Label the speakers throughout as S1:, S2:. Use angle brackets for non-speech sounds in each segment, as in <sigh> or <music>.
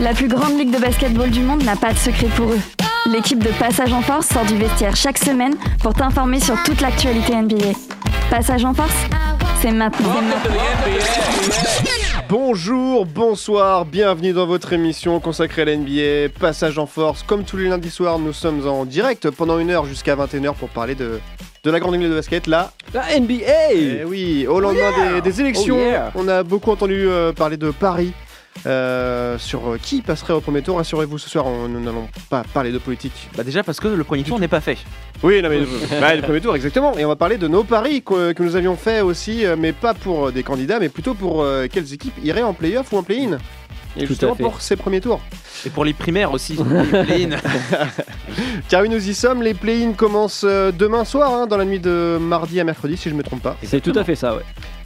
S1: La plus grande ligue de basketball du monde n'a pas de secret pour eux. L'équipe de Passage en Force sort du vestiaire chaque semaine pour t'informer sur toute l'actualité NBA. Passage en Force, c'est maintenant.
S2: Bonjour, bonsoir, bienvenue dans votre émission consacrée à la NBA, Passage en Force. Comme tous les lundis soirs, nous sommes en direct pendant une heure jusqu'à 21h pour parler de, de la grande ligue de basket. Là,
S3: La NBA
S2: eh oui, au lendemain des, des élections,
S3: Oh yeah.
S2: on a beaucoup entendu euh, parler de Paris. euh, sur euh, qui passerait au premier tour, rassurez-vous ce soir, on- nous n'allons pas parler de politique.
S4: Bah déjà parce que le premier tour n'est pas fait.
S2: Oui, non mais bah, le premier tour, exactement. Et on va parler de nos paris que, que nous avions fait aussi, mais pas pour des candidats, mais plutôt pour euh, quelles équipes iraient en playoff ou en play-in? Et
S3: Tout
S2: justement
S3: à fait.
S2: pour ces premiers tours.
S4: Et pour les primaires aussi. <laughs> les play-in. <laughs>
S2: Car oui, nous y sommes. Les play-in commencent euh, demain soir, hein, dans la nuit de mardi à mercredi, si je ne me trompe pas.
S3: C'est tout à fait ça, ouais.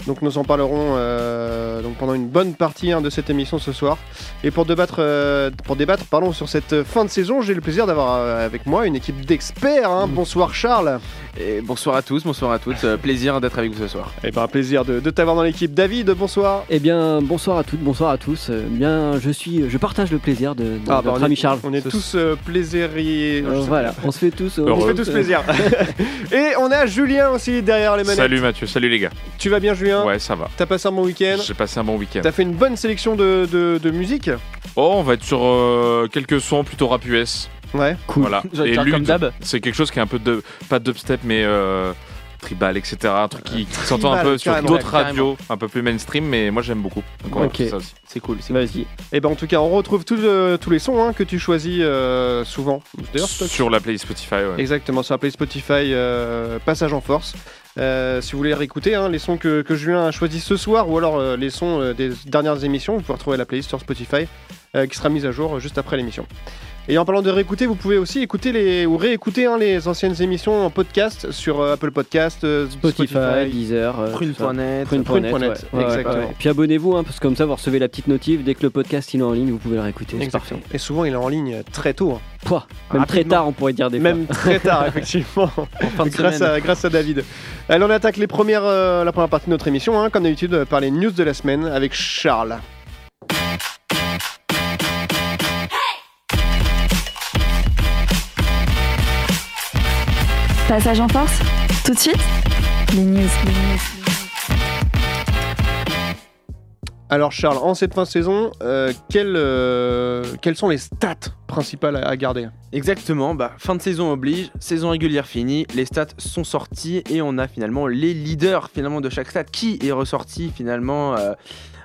S2: Donc nous en parlerons euh, donc pendant une bonne partie hein, de cette émission ce soir. Et pour débattre, euh, pour débattre pardon, sur cette fin de saison, j'ai le plaisir d'avoir euh, avec moi une équipe d'experts. hein. Bonsoir Charles.
S4: Et bonsoir à tous, bonsoir à toutes. Euh, plaisir d'être avec vous ce soir.
S2: Et ben un plaisir de, de t'avoir dans l'équipe. David, bonsoir.
S3: Eh bien, bonsoir à toutes, bonsoir à tous. Euh, bien, je suis, je partage le plaisir de, de
S2: Ah, bah,
S3: notre
S2: on est-
S3: ami Charles.
S2: On est
S4: Ce-
S2: tous euh, plaisiriers.
S3: Euh, voilà, on se fait tous.
S2: On se fait tous plaisir. <laughs> Et on a Julien aussi derrière les manettes.
S5: Salut Mathieu, salut les gars.
S2: Tu vas bien Julien?
S5: Ouais, ça va.
S2: T'as passé un bon week-end
S5: J'ai passé un bon week-end.
S2: T'as fait une bonne sélection de, de, de musique
S5: Oh, on va être sur euh, quelques sons plutôt rap US.
S2: Ouais.
S3: Cool.
S5: Voilà. <laughs> Et
S4: comme
S5: c'est quelque chose qui est un peu de pas dubstep mais euh, tribal, etc. Un truc qui, qui s'entend un peu sur d'autres
S4: Ouais,
S5: radios, un peu plus mainstream, mais moi j'aime beaucoup.
S3: Ok.
S4: C'est cool. c'est
S3: Vas-y.
S2: Et ben en tout cas, on retrouve tous, euh, tous les sons hein, que tu choisis euh, souvent. D'ailleurs,
S5: Sur la playlist Spotify. Ouais.
S2: Exactement, sur la playlist Spotify, euh, Passage en Force. Euh, si vous voulez réécouter hein, les sons que, Julien a choisis ce soir ou alors euh, les sons euh, des dernières émissions, vous pouvez retrouver la playlist sur Spotify qui sera mise à jour juste après l'émission. Et en parlant de réécouter, vous pouvez aussi écouter les, ou réécouter hein, les anciennes émissions en podcast sur euh, Apple Podcast, euh,
S3: Spotify, Deezer. euh.
S4: Prune.net.
S3: Ouais, ouais,
S2: exactement.
S3: ouais. Puis abonnez-vous, hein, parce que comme ça, vous recevez la petite notif. Dès que le podcast il est en ligne, vous pouvez le réécouter. Parfait.
S2: Et souvent, il est en ligne très tôt, hein.
S3: Pouah, même très
S2: Rapidement.
S3: tard, on pourrait dire des
S2: même très tard, <laughs> effectivement.
S4: En fin de
S2: grâce, à, grâce à David. Allez, on attaque les premières, euh, la première partie de notre émission, hein, comme d'habitude, euh, par les news de la semaine avec Charles.
S1: Passage en Force, tout de suite, les news.
S2: Alors Charles, en cette fin de saison, euh, quelles, euh, quelles sont les stats principales à, à garder
S4: Exactement, bah, fin de saison oblige, saison régulière finie, les stats sont sortis et on a finalement les leaders finalement de chaque stat qui est ressorti finalement euh,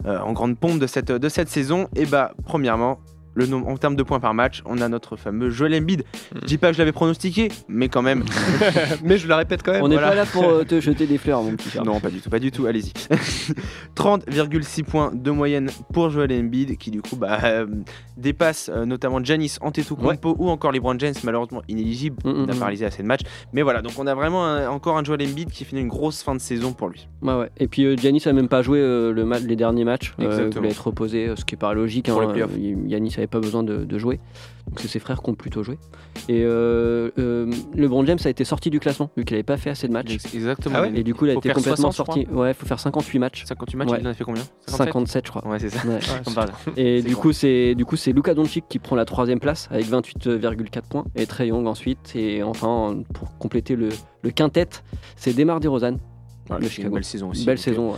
S4: euh, en grande pompe de cette, de cette saison? Et bah premièrement, le nombre en termes de points par match, on a notre fameux Joel Embiid. Je dis pas que je l'avais pronostiqué, mais quand même. <laughs> <laughs>
S2: Mais je la répète quand même.
S3: On n'est
S2: voilà.
S3: pas là pour euh, te jeter des fleurs, mon petit Charles.
S4: Non, pas du tout, pas du tout, allez-y. <laughs> 30,6 points de moyenne pour Joel Embiid, qui du coup bah, euh, dépasse euh, notamment Giannis Antetokounmpo ou encore LeBron James, malheureusement inéligible,
S3: Mm, mm,
S4: il n'a
S3: mm.
S4: pas réalisé assez de matchs. Mais voilà, donc on a vraiment un- encore un Joel Embiid qui finit une grosse fin de saison pour lui.
S3: Ouais, ouais. Et puis euh, Giannis a même pas joué euh, le les derniers matchs. Euh, il
S4: Exactement.
S3: voulait être reposé, euh, ce qui paraît logique.
S4: Pour
S3: hein,
S4: les
S3: euh, Giannis n'avait pas besoin de, de jouer. Donc c'est ses frères qui ont plutôt joué. Et euh, euh, LeBron James a été sorti du classement vu qu'il n'avait pas fait assez de matchs.
S4: Exactement.
S2: Ah ouais
S3: Et du coup, il a
S4: Faut
S3: été complètement
S4: 60, je
S3: sorti. Ouais, il faut faire 58 matchs.
S4: 58 matchs,
S3: Ouais.
S4: il en a fait combien?
S3: 57, je crois.
S4: Ouais, c'est ça.
S3: Ouais. <laughs> Et du coup, c'est du coup c'est Luka Doncic qui prend la troisième place avec 28,4 points et Trey Young ensuite. Et enfin, pour compléter le, le quintet, c'est Demar Derozan.
S4: Ouais,
S3: le
S4: c'est une
S3: Chicago.
S4: belle saison aussi.
S3: Belle
S4: donc,
S3: saison, ouais.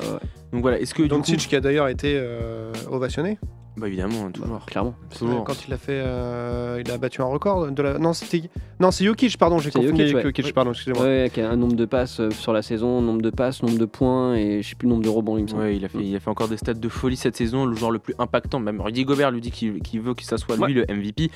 S4: Donc voilà, est-ce que coup,
S2: Doncic qui a d'ailleurs été euh, ovationné
S4: bah évidemment, toujours.
S3: clairement.
S4: Toujours.
S2: quand il a fait, euh, il a battu un record de la. Non, c'était. Non, c'est Jokic, pardon, j'ai confondu
S3: Jokic, ouais.
S2: Jokic, pardon, excusez-moi.
S3: Ouais, avec un nombre de passes euh, sur la saison, nombre de passes, nombre de points et je sais plus le nombre de rebonds, il me semble.
S4: Ouais, il a, fait, il a fait encore des stats de folie cette saison, le joueur le plus impactant. Même Rudy Gobert lui dit qu'il qu'il veut que ça soit lui le MVP.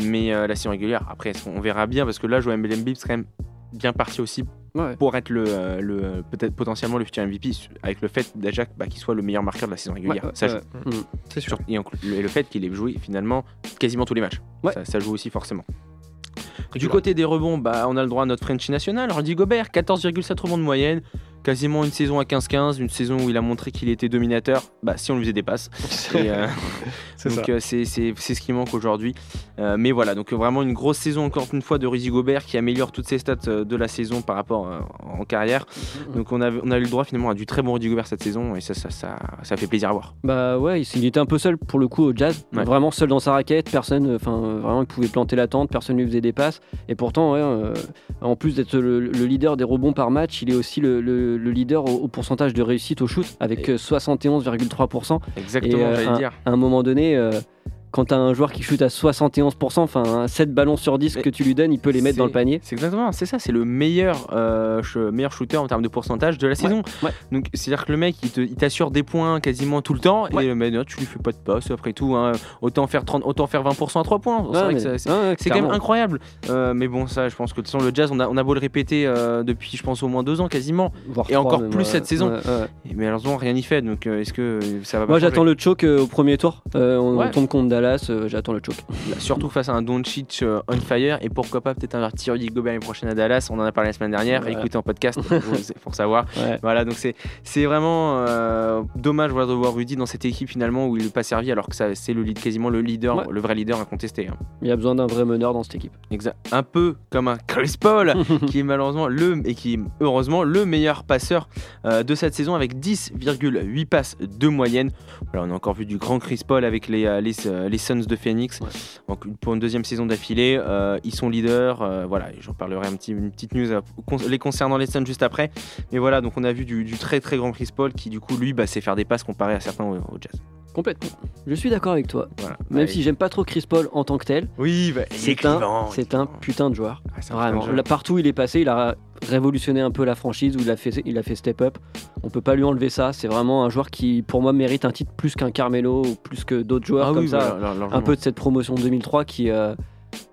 S4: Mais euh, la saison régulière, après, on verra bien parce que là, Joel Embiid, c'est quand même bien parti aussi
S3: Ouais.
S4: pour être le, euh, le peut-être potentiellement le futur MVP avec le fait déjà bah, qu'il soit le meilleur marqueur de la saison régulière.
S3: Ouais,
S4: ça
S3: ouais,
S4: joue.
S3: ouais. Mm.
S2: C'est sûr.
S4: Et, en- le, et le fait qu'il ait joué finalement quasiment tous les matchs.
S3: Ouais.
S4: Ça, ça joue aussi forcément. Du côté des rebonds, bah, on a le droit à notre Frenchie national, Rudy Gobert, 14,7 rebonds de moyenne. Quasiment une saison à 15-15, une saison où il a montré qu'il était dominateur, bah, si on lui faisait des passes. <laughs> Et, euh, <laughs>
S2: C'est ça.
S4: donc euh, c'est ce qui manque aujourd'hui. Euh, mais voilà, donc vraiment une grosse saison encore une fois de Rudy Gobert qui améliore toutes ses stats euh, de la saison par rapport euh, en carrière. Donc on a, on a eu le droit finalement à du très bon Rudy Gobert cette saison et ça, ça, ça, ça fait plaisir à voir.
S3: Bah ouais, il, il était un peu seul pour le coup au jazz,
S4: Ouais.
S3: vraiment seul dans sa raquette, personne, enfin euh, vraiment il pouvait planter la tente, personne lui faisait des passes, et pourtant ouais, euh, en plus d'être le, le leader des rebonds par match, il est aussi le, le- le leader au, au pourcentage de réussite au shoot avec
S4: Et-
S3: euh, 71,3%.
S4: Exactement,
S3: euh,
S4: j'allais dire.
S3: À un moment donné, euh, quand tu as un joueur qui shoot à 71%, enfin 7 ballons sur 10
S4: Mais
S3: que tu lui donnes, il peut les mettre dans le panier.
S4: C'est exactement, c'est ça, c'est le meilleur, euh, meilleur shooter en termes de pourcentage de la saison.
S3: ouais.
S4: Donc c'est-à-dire que le mec, il t'assure des points quasiment tout le temps,
S3: Ouais.
S4: et mec, non, tu lui fais pas de passe après tout. hein. Autant, faire 30, autant faire 20% à 3 points. C'est
S3: mais-
S4: quand même incroyable. Euh, mais bon, ça, je pense que de toute façon, le jazz, on a, on a beau le répéter euh, depuis, je pense, au moins deux ans quasiment. Et encore plus cette saison. Et malheureusement, rien n'y fait. Donc est-ce que ça va pas
S3: Moi j'attends le choke au premier tour. On, on tombe contre Dallas, euh, j'attends le choke.
S4: Surtout face à un Doncic euh, on fire. Et pourquoi pas peut-être un Rudy Gobert l'année prochaine à Dallas. On en a parlé la semaine dernière. Écoutez en podcast <laughs> pour, savoir.
S3: Ouais.
S4: Voilà, donc c'est c'est vraiment euh, dommage voilà, de voir Rudy dans cette équipe finalement où il n'est pas servi alors que ça- c'est le lead, quasiment le leader,
S3: Ouais.
S4: le vrai leader incontesté. hein.
S3: Il y a besoin d'un vrai meneur dans cette équipe.
S4: Exact. Un peu comme un Chris Paul <laughs> qui est malheureusement le et qui est heureusement le meilleur passeur euh, de cette saison avec 10,8 passes de moyenne. Voilà, on a encore vu du grand Chris Paul avec les, les, les Suns de Phoenix.
S3: Ouais.
S4: Donc pour une deuxième saison d'affilée, euh, ils sont leaders. euh, voilà, et j'en parlerai un petit, une petite news con- les concernant les Suns juste après. Mais voilà, donc on a vu du, du très très grand Chris Paul qui du coup lui bah, sait faire des passes comparé à certains au, au Jazz.
S3: Complètement. Je suis d'accord avec toi.
S4: Voilà.
S3: Même
S4: Ouais.
S3: si j'aime pas trop Chris Paul en tant que tel,
S4: oui, bah,
S3: c'est un, c'est
S4: est
S3: un putain de joueur.
S4: Ah, c'est un
S3: Vraiment.
S4: putain de
S3: Là, partout où il est passé, il a révolutionné un peu la franchise, où il a fait, il a fait step up. On peut pas lui enlever ça. C'est vraiment un joueur qui, pour moi, mérite un titre plus qu'un Carmelo ou plus que d'autres joueurs
S4: Ah
S3: comme
S4: oui,
S3: ça.
S4: voilà,
S3: un peu de cette promotion 2003 qui, euh,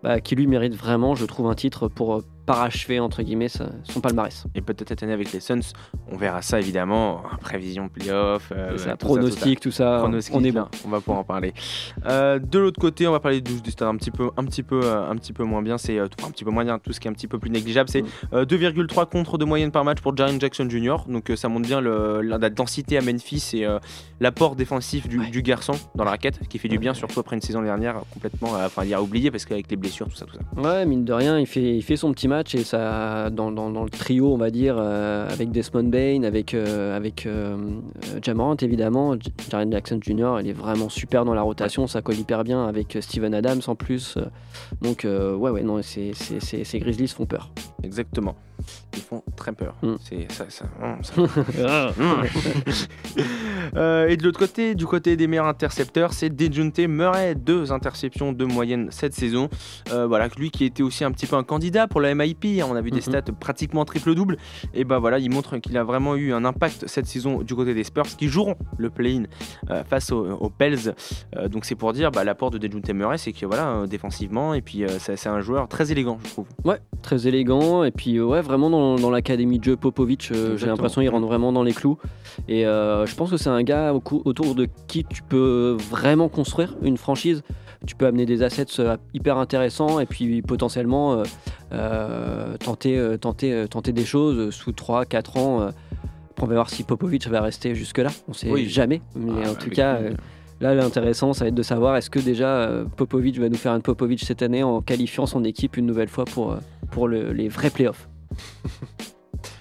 S3: bah, qui lui mérite vraiment, je trouve, un titre pour parachever entre guillemets son palmarès.
S4: et peut-être cette année avec les Suns. On verra ça évidemment en prévision playoff, euh,
S3: C'est ça,
S4: tout tout ça.
S3: pronostic, tout ça,
S4: Pronostic,
S3: on est bon.
S4: on va pouvoir en parler. Euh, de l'autre côté, on va parler du, du stade un petit peu, un petit peu, euh, un petit peu moins bien. C'est euh, enfin, un petit peu moins bien. Tout ce qui est un petit peu plus négligeable, c'est
S3: Mm.
S4: euh, 2,3 contre de moyenne par match pour Jaren Jackson Jr. Donc ça montre bien le, la, densité à Memphis et l'apport défensif du,
S3: Ouais.
S4: du garçon dans la raquette, qui fait du bien, surtout après une saison dernière complètement, enfin il a oublié parce qu'avec les blessures, tout ça, tout ça.
S3: Ouais, mine de rien, il fait, il fait son petit match et ça, dans, le trio, on va dire, euh, avec Desmond Bain, avec, euh, avec euh, évidemment, Jaren Jackson Jr. Il est vraiment super dans la rotation, ça colle hyper bien avec Steven Adams en plus. euh, donc ouais, ouais, non, c'est- ces Grizzlies font peur.
S4: Exactement. Ils font très peur.
S3: Mm.
S4: C'est ça, ça, ça- <laughs> Euh, et de l'autre côté, du côté des meilleurs intercepteurs, c'est Dejounte Murray, deux interceptions de moyenne cette saison. Euh, voilà, lui qui était aussi un petit peu un candidat pour la MIP, on a vu des
S3: Mhm.
S4: stats pratiquement triple-double. Et bah voilà, il montre qu'il a vraiment eu un impact cette saison du côté des Spurs qui joueront le play-in euh, face aux, aux Pels. Euh, donc c'est pour dire bah, l'apport de Dejounte Murray, c'est que voilà, euh, défensivement, et puis euh, c'est c'est un joueur très élégant, je trouve.
S3: Ouais, très élégant. Et puis, euh, ouais, vraiment dans, dans l'académie de jeu Popovic, euh, j'ai l'impression qu'il rentre vraiment dans les clous. Et euh, je pense que c'est un gars au autour de qui tu peux vraiment construire une franchise. Tu peux amener des assets euh, hyper intéressants et puis potentiellement tenter, tenter, tenter des choses sous 3-4 ans. on va voir si Popovic va rester jusque-là. On sait
S4: Oui.
S3: jamais. Mais
S4: Ah,
S3: en tout cas,
S4: lui,
S3: Là, l'intéressant, ça va être de savoir est-ce que déjà Popovic va nous faire un Popovic cette année en qualifiant son équipe une nouvelle fois pour, pour le- les vrais playoffs? <laughs>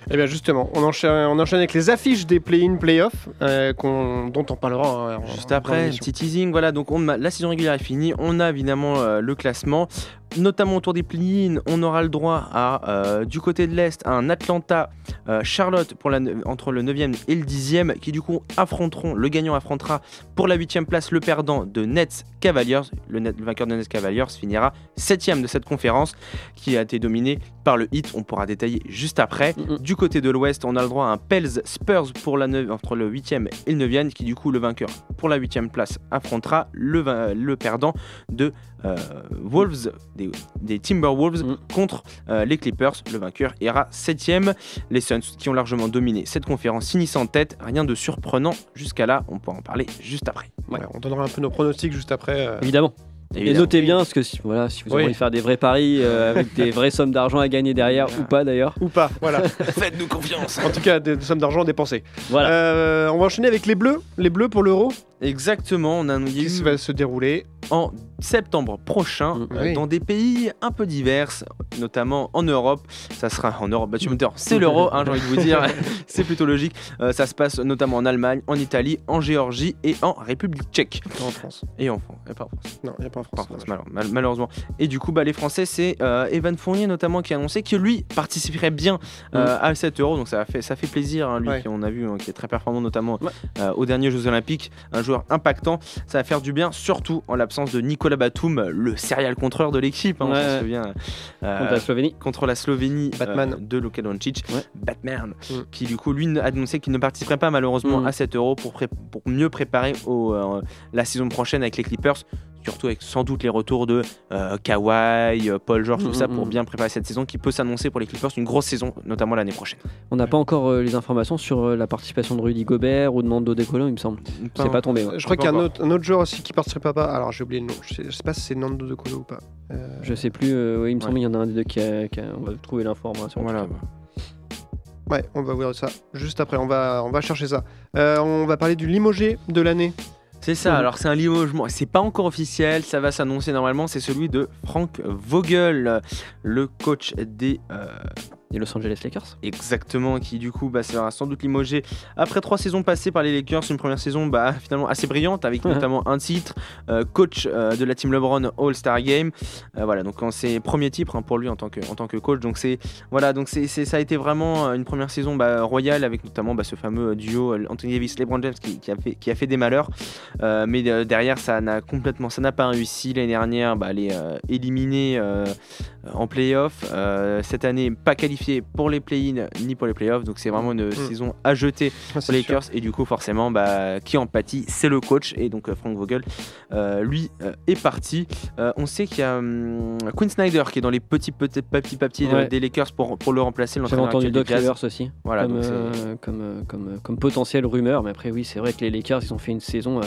S2: Eh bien justement, on enchaîne, on enchaîne avec les affiches des play-in, play-off, euh, dont on parlera euh,
S4: Juste après,
S2: l'émission.
S4: petit teasing, voilà, donc on, a- la saison régulière est finie, on a évidemment euh, le classement, notamment autour des play-in, on aura le droit à, euh, du côté de l'Est, à un Atlanta, euh, Charlotte pour la, ne- entre le 9e et le 10e, qui du coup affronteront, le gagnant affrontera pour la 8e place le perdant de Nets Cavaliers, le, net- le vainqueur de Nets Cavaliers finira 7e de cette conférence, qui a été dominée par le hit, on pourra détailler juste après.
S3: Mhm.
S4: Du côté de l'Ouest, on a le droit à un Pels Spurs pour la neuv- entre le 8e et le 9e, qui du coup le vainqueur pour la 8e place affrontera le, le perdant de Wolves, des, des Timberwolves
S3: Mhm.
S4: contre euh, les Clippers. Le vainqueur ira 7e. Les Suns qui ont largement dominé cette conférence finissent en tête. Rien de surprenant jusqu'à là, on pourra en parler juste après.
S2: Ouais, on donnera un peu nos pronostics juste après. euh,
S3: Évidemment. Et notez bien, parce que si, voilà, si vous avez
S2: Oui.
S3: envie de faire des paris paris euh, avec des vraies sommes d'argent à gagner derrière, ou pas d'ailleurs.
S2: Ou pas, voilà. <laughs>
S4: Faites-nous confiance.
S2: en tout cas, des, des sommes d'argent dépensées.
S3: Voilà.
S2: Euh, on va enchaîner avec les bleus. Les bleus pour l'euro
S4: Exactement, on a a
S2: qui va se dérouler.
S4: en septembre prochain
S3: Mm.
S4: euh, dans des pays un peu divers, notamment en Europe. Ça sera en Europe, bah, tu me dis, c'est l'euro, hein, j'ai envie de vous dire, <laughs> <laughs> c'est plutôt logique. Euh, ça se passe notamment en Allemagne, en Italie, en Géorgie et en République tchèque.
S2: En France.
S4: Et en France, et pas en France.
S2: Non, il n'y a pas en
S4: Pas en
S2: France.
S4: France, malheure- mal- malheureusement. Et du coup, bah, les Français, c'est euh, Evan Fournier notamment qui a annoncé que lui participerait bien euh, à 7 euros. Donc ça fait, ça fait plaisir, hein, lui
S2: Ouais.
S4: qui on a vu, hein, qui est très performant notamment
S3: Ouais.
S4: aux derniers Jeux Olympiques, un joueur impactant. Ça va faire du bien, surtout en l'absence de Nicolas Batum, le serial contreur de l'équipe. hein, on souvient. euh,
S3: Contre la Slovénie.
S4: contre la Slovénie
S2: Batman.
S4: euh, de Luka Doncic,
S3: Ouais.
S4: Batman,
S2: Mm.
S4: qui du coup lui a annoncé qu'il ne participerait pas malheureusement
S3: Mm.
S4: à 7 euros pour, pré- pour mieux préparer au, euh, la saison prochaine avec les Clippers, surtout avec sans doute les retours de euh, Kawhi, euh, Paul George, tout
S3: Mm,
S4: ça
S3: mm,
S4: pour
S3: mm.
S4: bien préparer cette saison qui peut s'annoncer pour les Clippers une grosse saison, notamment l'année prochaine.
S3: On n'a pas encore euh, les informations sur euh, la participation de Rudy Gobert ou de Nando De Colo, il me semble. C'est pas tombé. ouais.
S2: Je crois qu'il y a un autre, un autre joueur aussi qui participerait pas. Alors j'ai oublié le nom. Je sais, je sais pas si c'est Nando de Colo ou pas. Euh,
S3: Je sais plus, euh, il me semble
S4: Ouais.
S3: qu'il y en a un des deux qui a. qui a- on va trouver l'information.
S4: Voilà.
S2: Ouais, on va voir ça juste après. On va, on va chercher ça. Euh, on va parler du limogé de l'année.
S4: C'est ça, alors c'est un limogement, c'est pas encore officiel, ça va s'annoncer normalement, c'est celui de Frank Vogel, le coach des euh,
S3: Et Los Angeles Lakers
S4: Exactement, qui du coup bah, sera sans doute limogé après trois saisons passées par les Lakers. Une première saison bah, <laughs> finalement assez brillante avec
S3: Ouais.
S4: notamment un titre, euh, coach euh, de la team LeBron All-Star Game. Euh, voilà, donc en ses premiers titres hein, pour lui en tant que, en tant que coach. Donc c'est voilà, donc c'est c'est- ça a été vraiment une première saison bah, royale avec notamment bah, ce fameux duo Anthony Davis, LeBron James qui, qui a fait, qui a fait des malheurs. Mais derrière ça n'a complètement, ça n'a pas réussi l'année dernière. Bah, les euh, éliminés euh, en playoff. Cette année, pas qualifié pour les play-in ni pour les playoffs. Donc c'est vraiment une saison à jeter
S2: Ah,
S4: pour
S2: sûr.
S4: Lakers. Et du coup, forcément, bah, qui en pâtit C'est le coach. Et donc, euh, Frank Vogel, euh, lui, euh, est parti. Euh, on sait qu'il y a hum, Quinn Snyder qui est dans les petits, petits, papiers
S3: Ouais.
S4: des Lakers pour, pour le remplacer.
S3: J'avais entendu Doc. Rivers aussi.
S4: Voilà,
S3: comme,
S4: donc
S3: euh, comme, comme, comme potentielle rumeur. Mais après, oui, c'est vrai que les Lakers, ils ont fait une saison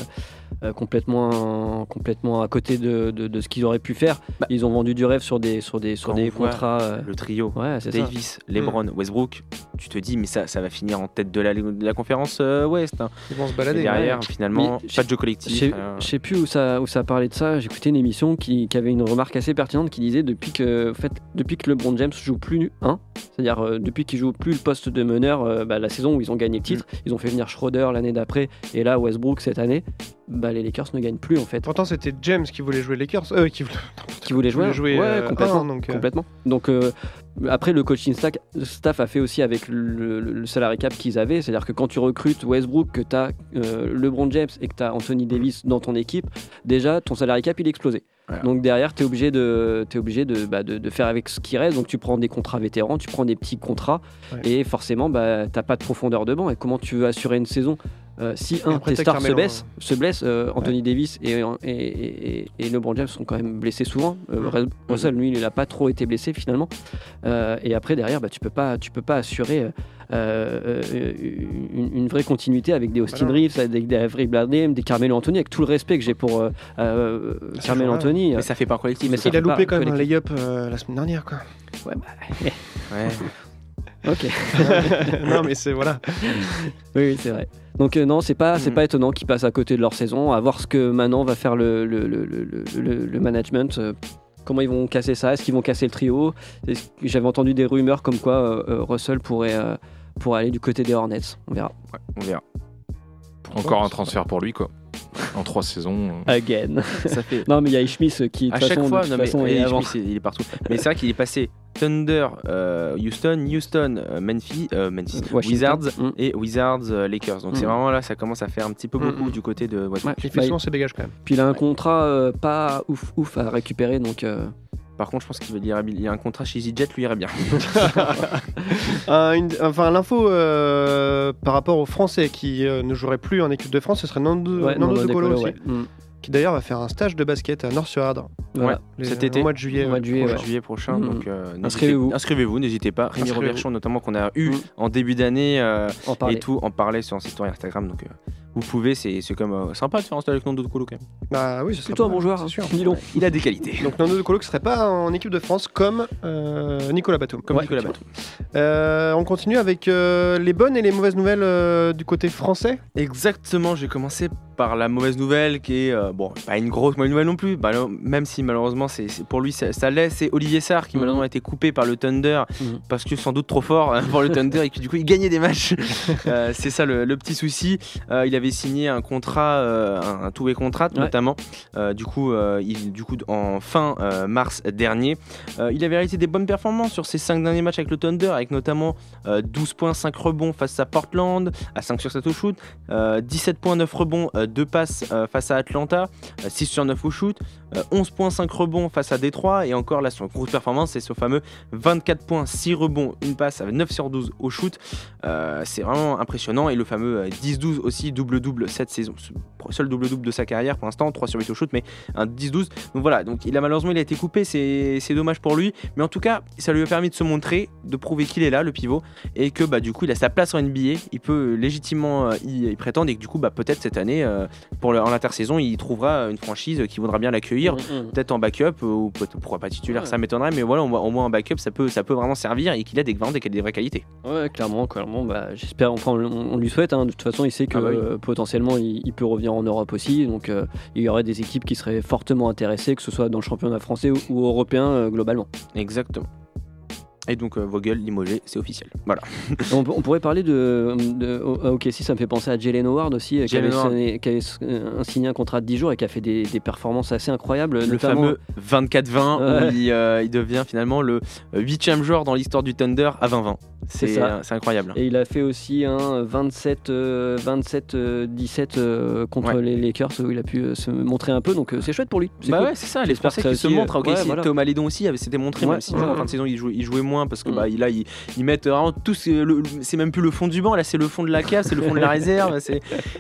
S3: euh, complètement, complètement à côté de, de- de ce qu'ils auraient pu faire.
S4: Bah,
S3: ils ont vendu du rêve sur des, sur des, sur des contrats. euh,
S4: Le trio.
S3: Ouais, c'est ça.
S4: Davis, LeBron, Westbrook, tu te dis, mais ça, ça va finir en tête de la, de la conférence euh, Ouest. hein.
S2: Ils vont se
S4: Et
S2: balader.
S4: derrière,
S3: ouais.
S4: finalement,
S3: Mais
S4: pas de jeu
S3: Je
S4: collectif.
S3: sais,
S4: euh,
S3: je sais plus où ça, où ça parlait de ça. J'écoutais une émission qui, qui avait une remarque assez pertinente qui disait depuis que, en fait, depuis que LeBron James joue plus 1, c'est-à-dire euh, depuis qu'il joue plus le poste de meneur, euh, bah, la saison où ils ont gagné le titre,
S4: Mm.
S3: ils ont fait venir Schroeder l'année d'après et là Westbrook cette année, bah, les Lakers ne gagnent plus en fait.
S2: Pourtant, c'était James qui voulait jouer les Lakers. Euh, qui voulait,
S3: Qui voulait jouer,
S2: jouer
S3: ouais,
S2: euh,
S3: complètement.
S2: un, donc, euh,
S3: Complètement. Donc euh, après le coaching staff, staff a fait aussi avec le, le salary cap qu'ils avaient, c'est-à-dire que quand tu recrutes Westbrook, que tu as LeBron James et que tu as Anthony Davis dans ton équipe, déjà ton salary cap il est explosé.
S4: Voilà.
S3: Donc derrière, tu es obligé, de, t'es obligé de, bah, de, de faire avec ce qui reste. Donc tu prends des contrats vétérans, tu prends des petits contrats
S2: Ouais.
S3: et forcément, bah, tu pas de profondeur de banc. Et comment tu veux assurer une saison? Euh, si un,
S2: après,
S3: tes stars se
S2: Carmelo,
S3: blessent, se blessent euh, Anthony Davis et, et, et, et LeBron James sont quand même blessés souvent. Euh, Ru- Russell, lui, il n'a pas trop été blessé finalement. Euh, et après, derrière, bah, tu peux pas, tu peux pas assurer euh, euh, une, une vraie continuité avec des Austin
S2: Voilà.
S3: Reeves, avec des Avery Bradley, des Carmelo Anthony, avec tout le respect que j'ai pour euh, euh, Carmelo. Anthony.
S4: Mais ça fait pas collectif.
S3: Mais
S4: ça.
S2: Il a loupé quand même un layup euh, la semaine dernière, quoi.
S3: Ouais, bah, <laughs>
S4: Ouais.
S3: Ok. <laughs>
S2: non, mais c'est voilà.
S3: Oui, oui, c'est vrai. Donc euh, non, c'est pas, c'est
S4: Mhm.
S3: pas étonnant qu'ils passent à côté de leur saison. À voir ce que maintenant va faire le, le, le, le, le- le management. euh, comment ils vont casser ça? Est-ce qu'ils vont casser le trio? J'avais entendu des rumeurs comme quoi euh, Russell pourrait, pourrait aller du côté des Hornets. On verra.
S4: Ouais, on verra.
S5: Encore un transfert pour lui, quoi. En trois saisons.
S3: Again.
S4: Ça fait.
S3: non, mais il y a Ishmis qui, de
S4: à chaque
S3: façon,
S4: fois,
S3: de toute
S4: non, mais,
S3: façon,
S4: et
S3: est
S4: partout. Mais c'est vrai qu'il est passé Thunder, euh, Houston, Houston, euh, Memphis, euh, Memphis,
S3: Washington.
S4: Wizards
S3: Mm.
S4: et Wizards, euh, Lakers. Donc c'est
S3: Mm.
S4: vraiment là, ça commence à faire un petit peu beaucoup
S2: Mm.
S4: du côté de Westbrook.
S3: Ouais,
S2: Il
S3: bah,
S2: fait souvent ses dégages quand même.
S3: Puis il a un contrat euh, pas ouf ouf à récupérer, donc euh,
S4: Par contre, je pense qu'il veut dire il y a un contrat chez EasyJet, lui irait bien. <laughs>
S2: Euh, une- enfin, l'info euh, par rapport aux Français qui euh, ne joueraient plus en équipe de France, ce serait Nando,
S3: ouais,
S2: Nando
S3: Nando
S2: De Colo aussi,
S3: ouais. Mm.
S2: qui d'ailleurs va faire un stage de basket à Nord-sur-Ardre
S3: Voilà.
S2: les-
S4: Cet
S2: au
S4: été.
S2: mois de juillet.
S3: Au mois de juillet, ouais.
S4: juillet prochain.
S3: Mm.
S4: Donc euh,
S3: Inscrivez-vous.
S4: Inscrivez-vous, n'hésitez pas. Rémi. Roberchon, notamment, qu'on a eu
S3: Mm.
S4: en début d'année euh,
S3: En parler.
S4: et tout, en parlait sur ses stories Instagram. Donc euh, vous pouvez, c'est c'est comme euh, sympa de faire un stage avec Nando de Colo quand même.
S2: Bah oui, ce serait
S3: Plutôt un bon joueur,
S2: c'est
S3: hein.
S2: sûr.
S3: donc.
S4: Il a des qualités.
S2: Donc Nando de Colo qui serait pas en équipe de France comme euh, Nicolas Batum.
S4: Comme
S2: Ouais,
S4: Nicolas. Batum.
S2: Euh, on continue avec euh, les bonnes et les mauvaises nouvelles euh, du côté français.
S4: Exactement, j'ai commencé par la mauvaise nouvelle qui est, euh, bon, pas une grosse mauvaise nouvelle non plus, bah, non, même si malheureusement c'est c'est- pour lui ça, ça l'est, c'est Olivier Sarr qui
S3: Mhm.
S4: malheureusement a été coupé par le Thunder
S3: Mhm.
S4: parce que sans doute trop fort hein, pour le Thunder et que du coup il gagnait des matchs. <laughs> Euh, c'est ça le, le petit souci. Euh, il avait signé un contrat, euh, un, un two-way contract
S3: Ouais.
S4: notamment, euh, du, coup, euh, il, du coup en fin mars dernier. Il avait réalisé des bonnes performances sur ses 5 derniers matchs avec le Thunder, avec notamment euh, 12 points, 5 rebonds face à Portland, à 5 sur 7 au shoot, euh, 17 points, 9 rebonds, 2 passes face à Atlanta, euh, 6 sur 9 au shoot, euh, 11 points, 5 rebonds face à Détroit, et encore là, son grosse performance, c'est ce fameux 24 points, 6 rebonds, une passe avec 9 sur 12 au shoot. C'est vraiment impressionnant, et le fameux euh, 10-12 aussi, double-double cette saison. Seul double-double de sa carrière pour l'instant, 3 sur 8 au shoot, mais un 10-12. Donc voilà, donc il a malheureusement il a été coupé, c'est dommage pour lui, mais en tout cas, ça lui a permis de se montrer, de prouver qu'il est là, le pivot, et que bah, du coup il a sa place en NBA, il peut légitimement euh, y, y prétendre, et que du coup bah, peut-être cette année, euh, pour le- en intersaison, il trouvera une franchise qui voudra bien l'accueillir,
S3: Mhm.
S4: peut-être en backup, euh, ou pourquoi pas titulaire,
S3: Ouais.
S4: ça m'étonnerait, mais voilà, au moins- en backup, ça peut, ça peut vraiment servir, et qu'il a des, vraiment des, des vraies qualités.
S3: Ouais, clairement, clairement. Bah, j'espère. Enfin, on, on lui souhaite. hein. De toute façon, il sait que
S4: Ah bah oui.
S3: euh, potentiellement, il, il peut revenir en Europe aussi. Donc, euh, il y aurait des équipes qui seraient fortement intéressées, que ce soit dans le championnat français ou, ou européen euh, globalement.
S4: Exactement. Et donc euh, Vogel, limogé, c'est officiel. Voilà. <laughs>
S3: on, on pourrait parler de, de ok si ça me fait penser à Jalen Howard aussi, euh, qui avait,
S4: Jalen Howard.
S3: sonné- qui avait signé un contrat de 10 jours et qui a fait des, des performances assez incroyables.
S4: Le
S3: notamment-
S4: fameux 24-20
S3: Ouais.
S4: où il, il devient finalement le huitième joueur dans l'histoire du Thunder à 20-20.
S3: C'est
S4: euh, incroyable.
S3: Et il a fait aussi un 27, euh, 27 euh, 17 euh, contre
S4: Ouais.
S3: les Lakers où il a pu euh, se montrer un peu. Donc euh, c'est chouette pour lui. C'est
S4: Bah
S3: cool.
S4: ouais, c'est ça, les qui
S3: ça
S4: se montrent.
S3: euh,
S4: Ok,
S3: ouais, voilà.
S4: Thomas aussi s'était montré, même si en fin de saison il jouait, il jouait moins parce que
S3: Mm.
S4: bah, il- là ils, ils mettent vraiment tout, c'est même plus le fond du banc, là c'est le fond de la cave, c'est le fond de la <laughs> réserve.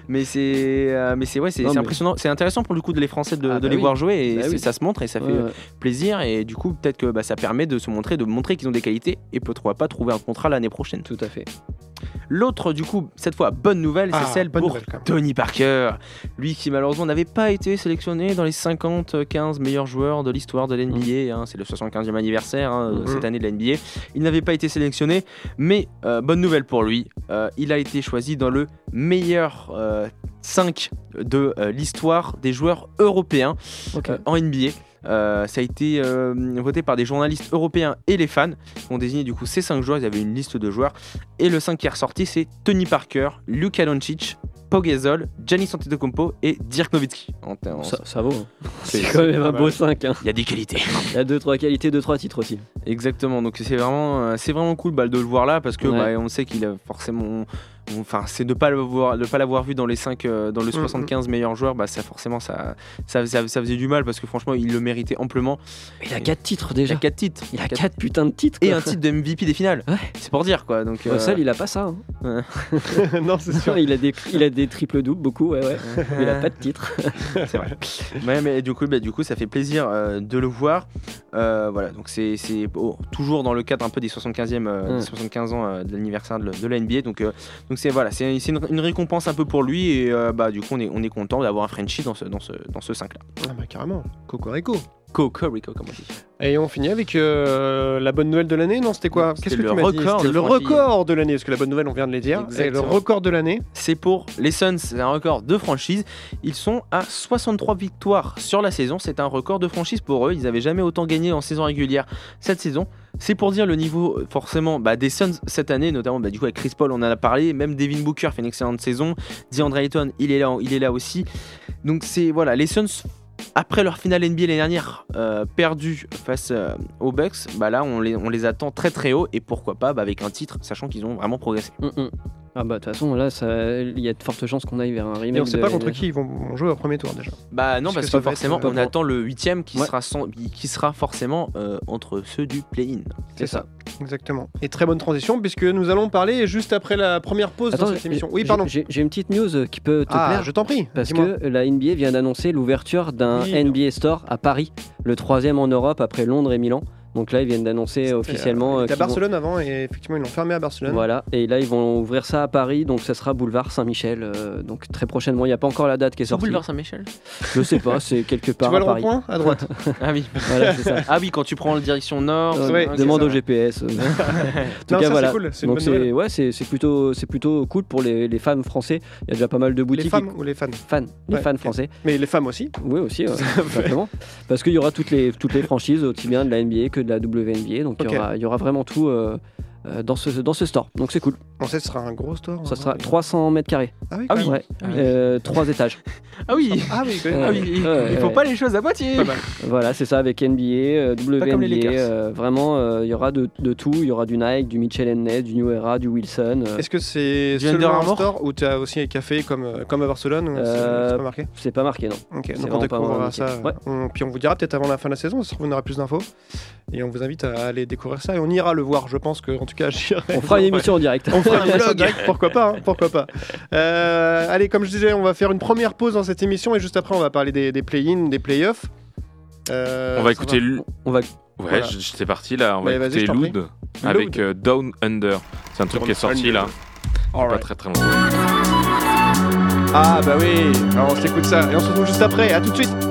S4: Mais c'est euh, mais c'est ouais, c'est impressionnant, c'est intéressant pour le coup de les Français de,
S3: Ah
S4: de
S3: bah
S4: les
S3: oui.
S4: voir jouer et
S3: Bah oui.
S4: ça se montre et ça fait plaisir et du coup peut-être que bah, ça permet de se montrer, de montrer qu'ils ont des qualités et pourquoi pas trouver un contrat l'année prochaine.
S3: Tout à fait.
S4: L'autre, du coup, cette fois, bonne nouvelle,
S2: Ah,
S4: c'est celle
S2: bonne
S4: pour
S2: nouvelle.
S4: Tony Parker. Lui qui, malheureusement, n'avait pas été sélectionné dans les 50-15 meilleurs joueurs de l'histoire de l'NBA. hein. c'est le 75e anniversaire hein,
S2: Mhm.
S4: cette année de l'NBA. Il n'avait pas été sélectionné, mais euh, bonne nouvelle pour lui. euh, il a été choisi dans le meilleur euh, 5 de euh, l'histoire des joueurs européens euh, en NBA. Euh, ça a été euh, voté par des journalistes européens et les fans qui ont désigné du coup ces 5 joueurs. Ils avaient une liste de joueurs. Et le 5 qui est ressorti, c'est Tony Parker, Luka Doncic, Pau Gasol, Giannis Antetokounmpo et Dirk Nowitzki.
S3: Ça, ça vaut. hein. <laughs>
S4: C'est-
S3: quand même un beau
S2: mal.
S3: 5.
S4: Il y a des qualités.
S3: Il y a 2-3 qualités, 2-3 titres aussi.
S4: Exactement. Donc c'est vraiment, euh, c'est vraiment cool bah, de le voir là parce que
S3: Ouais.
S4: bah, on sait qu'il a forcément. Enfin, c'est de pas le voir, de pas l'avoir vu dans les 5 dans le 75 meilleurs joueurs, bah ça forcément ça, ça, ça, ça faisait du mal parce que franchement il le méritait amplement.
S3: Il a 4 titres
S4: Il
S3: déjà.
S4: a 4 titres.
S3: Il a
S4: Quatre-
S3: 4 putins de titres.
S4: et un titre de MVP des finales.
S3: Ouais.
S4: C'est pour dire quoi. Donc euh,
S3: seul, il a pas ça. hein. <laughs>
S2: non, c'est sûr. <laughs>
S3: il a des, il a des triples doubles, beaucoup, ouais, ouais. Mais il a pas de titre. <laughs>
S4: c'est vrai. Ouais, mais du coup, bah, du coup, ça fait plaisir euh, de le voir. Euh, voilà, donc c'est c'est, oh, toujours dans le cadre un peu des 75e, euh,
S3: Mm.
S4: des 75 ans euh, de l'anniversaire de, de la NBA. Donc, euh, donc c'est voilà, c'est une récompense un peu pour lui et euh, bah du coup, on est, on est content d'avoir un Frenchie dans ce dans ce dans ce 5 là.
S2: Ah bah carrément. Cocorico.
S4: Cocorico, comme on dit.
S2: Et on finit avec euh, la bonne nouvelle de l'année. Non, c'était quoi Qu'est-ce que
S4: le
S2: tu m'as dit
S4: record
S2: C'était
S4: de
S2: le record de l'année. Parce que la bonne nouvelle, on vient de les dire. Et le record de l'année.
S4: C'est pour les Suns, c'est un record de franchise. Ils sont à 63 victoires sur la saison. C'est un record de franchise pour eux. Ils n'avaient jamais autant gagné en saison régulière cette saison. C'est pour dire le niveau, forcément, bah, des Suns cette année, notamment bah, du coup avec Chris Paul, on en a parlé. Même Devin Booker fait une excellente saison. DeAndre Ayton, il est là, il est là aussi. Donc c'est voilà, les Suns. Après leur finale NBA l'année dernière, euh, perdue face euh, aux Bucks, bah là on les, attend très très haut et pourquoi pas bah, avec un titre, sachant qu'ils ont vraiment progressé.
S3: Mm, mm. Ah bah de toute façon là ça- il y a de fortes chances qu'on aille vers un remake.
S2: Et on sait
S3: de-
S2: pas contre qui ils vont jouer au premier tour déjà.
S4: Bah non,
S2: Parce
S4: parce,
S2: que être,
S4: forcément,
S2: euh,
S4: on attend le huitième qui,
S3: Ouais.
S4: sera sans- qui sera forcément euh, entre ceux du play-in.
S3: C'est ça.
S2: Exactement. Et très bonne transition puisque nous allons parler juste après la première pause
S3: Attends,
S2: dans cette émission. Oui,
S3: j'ai-
S2: pardon.
S3: J'ai une petite news qui peut te
S2: Ah,
S3: plaire.
S2: je t'en prie.
S3: Parce que la NBA vient d'annoncer l'ouverture d'un
S2: Oui.
S3: NBA Store à Paris, le troisième en Europe après Londres et Milan. Donc là, ils viennent d'annoncer officiellement. Euh,
S2: était à
S3: vont-
S2: Barcelone avant et effectivement ils l'ont fermé à Barcelone.
S3: Voilà, et là ils vont ouvrir ça à Paris, donc ça sera boulevard Saint-Michel, euh, donc très prochainement. Il n'y a pas encore la date qui est sortie.
S4: boulevard Saint-Michel
S3: Je sais pas, c'est quelque
S2: Tu
S3: part
S2: vois
S3: à
S2: le
S3: Paris.
S2: rond-point à droite <laughs>
S4: Ah oui.
S3: Voilà, c'est ça.
S4: Ah oui, quand tu prends la direction nord.
S3: Euh,
S2: Ouais,
S3: demande
S4: ça
S3: au. GPS. euh. <laughs> en tout
S2: Non,
S3: cas,
S2: ça, c'est
S3: voilà.
S2: cool, c'est
S3: Donc ouais, c'est c'est plutôt c'est plutôt cool pour les, les fans français. Il y a déjà pas mal de boutiques.
S2: Les femmes ou les fans?
S3: Fans, les
S2: Ouais,
S3: fans français.
S2: Mais les femmes aussi.
S3: Oui aussi, simplement. <laughs> Parce qu'il y aura toutes les toutes les franchises, aussi bien de la NBA que de la WNBA. Donc il y aura il y aura vraiment tout euh, dans ce dans ce store. Donc c'est cool.
S2: On sait ce sera un gros store.
S3: Ça
S2: hein.
S3: sera 300 mètres carrés.
S2: Ah oui,
S4: Ah oui.
S3: Ouais.
S4: Ah oui.
S3: Euh, trois <laughs> étages.
S4: Ah oui.
S2: Ah oui, quand même.
S4: Ah oui, il, faut pas les choses à moitié.
S3: Voilà, c'est ça avec NBA, euh, WNBA. Euh, vraiment, euh, il y aura de, de tout. Il y aura du Nike, du Mitchell Ness, du New Era, du Wilson. euh,
S2: Est-ce que c'est seulement un store ou tu as aussi un café comme, euh, comme à Barcelone c'est-
S3: Euh,
S2: c'est pas marqué
S3: c'est pas marqué, non.
S2: Ok,
S3: c'est
S2: donc on découvrira ça.
S3: Ouais.
S2: On- puis on vous dira peut-être avant la fin de la saison, ça se trouve, on aura plus d'infos. Et on vous invite à aller découvrir ça et on ira le voir. Je pense que, en tout cas, j'irai.
S3: On fera une émission en direct.
S2: On fera <laughs> un vlog, direct, pourquoi pas, hein, pourquoi pas. Euh, allez, comme je disais, on va faire une première pause dans cette émission et juste après, on va parler des, des play-in, des play-offs. Euh,
S5: On va écouter. L-
S3: On va
S5: Ouais,
S2: Voilà.
S5: parti là. On va écouter. Loud avec euh, Down Under. C'est un truc qui est sorti là. Pas très très longtemps.
S2: Ah bah oui, alors on s'écoute ça et on se retrouve juste après, à tout de suite.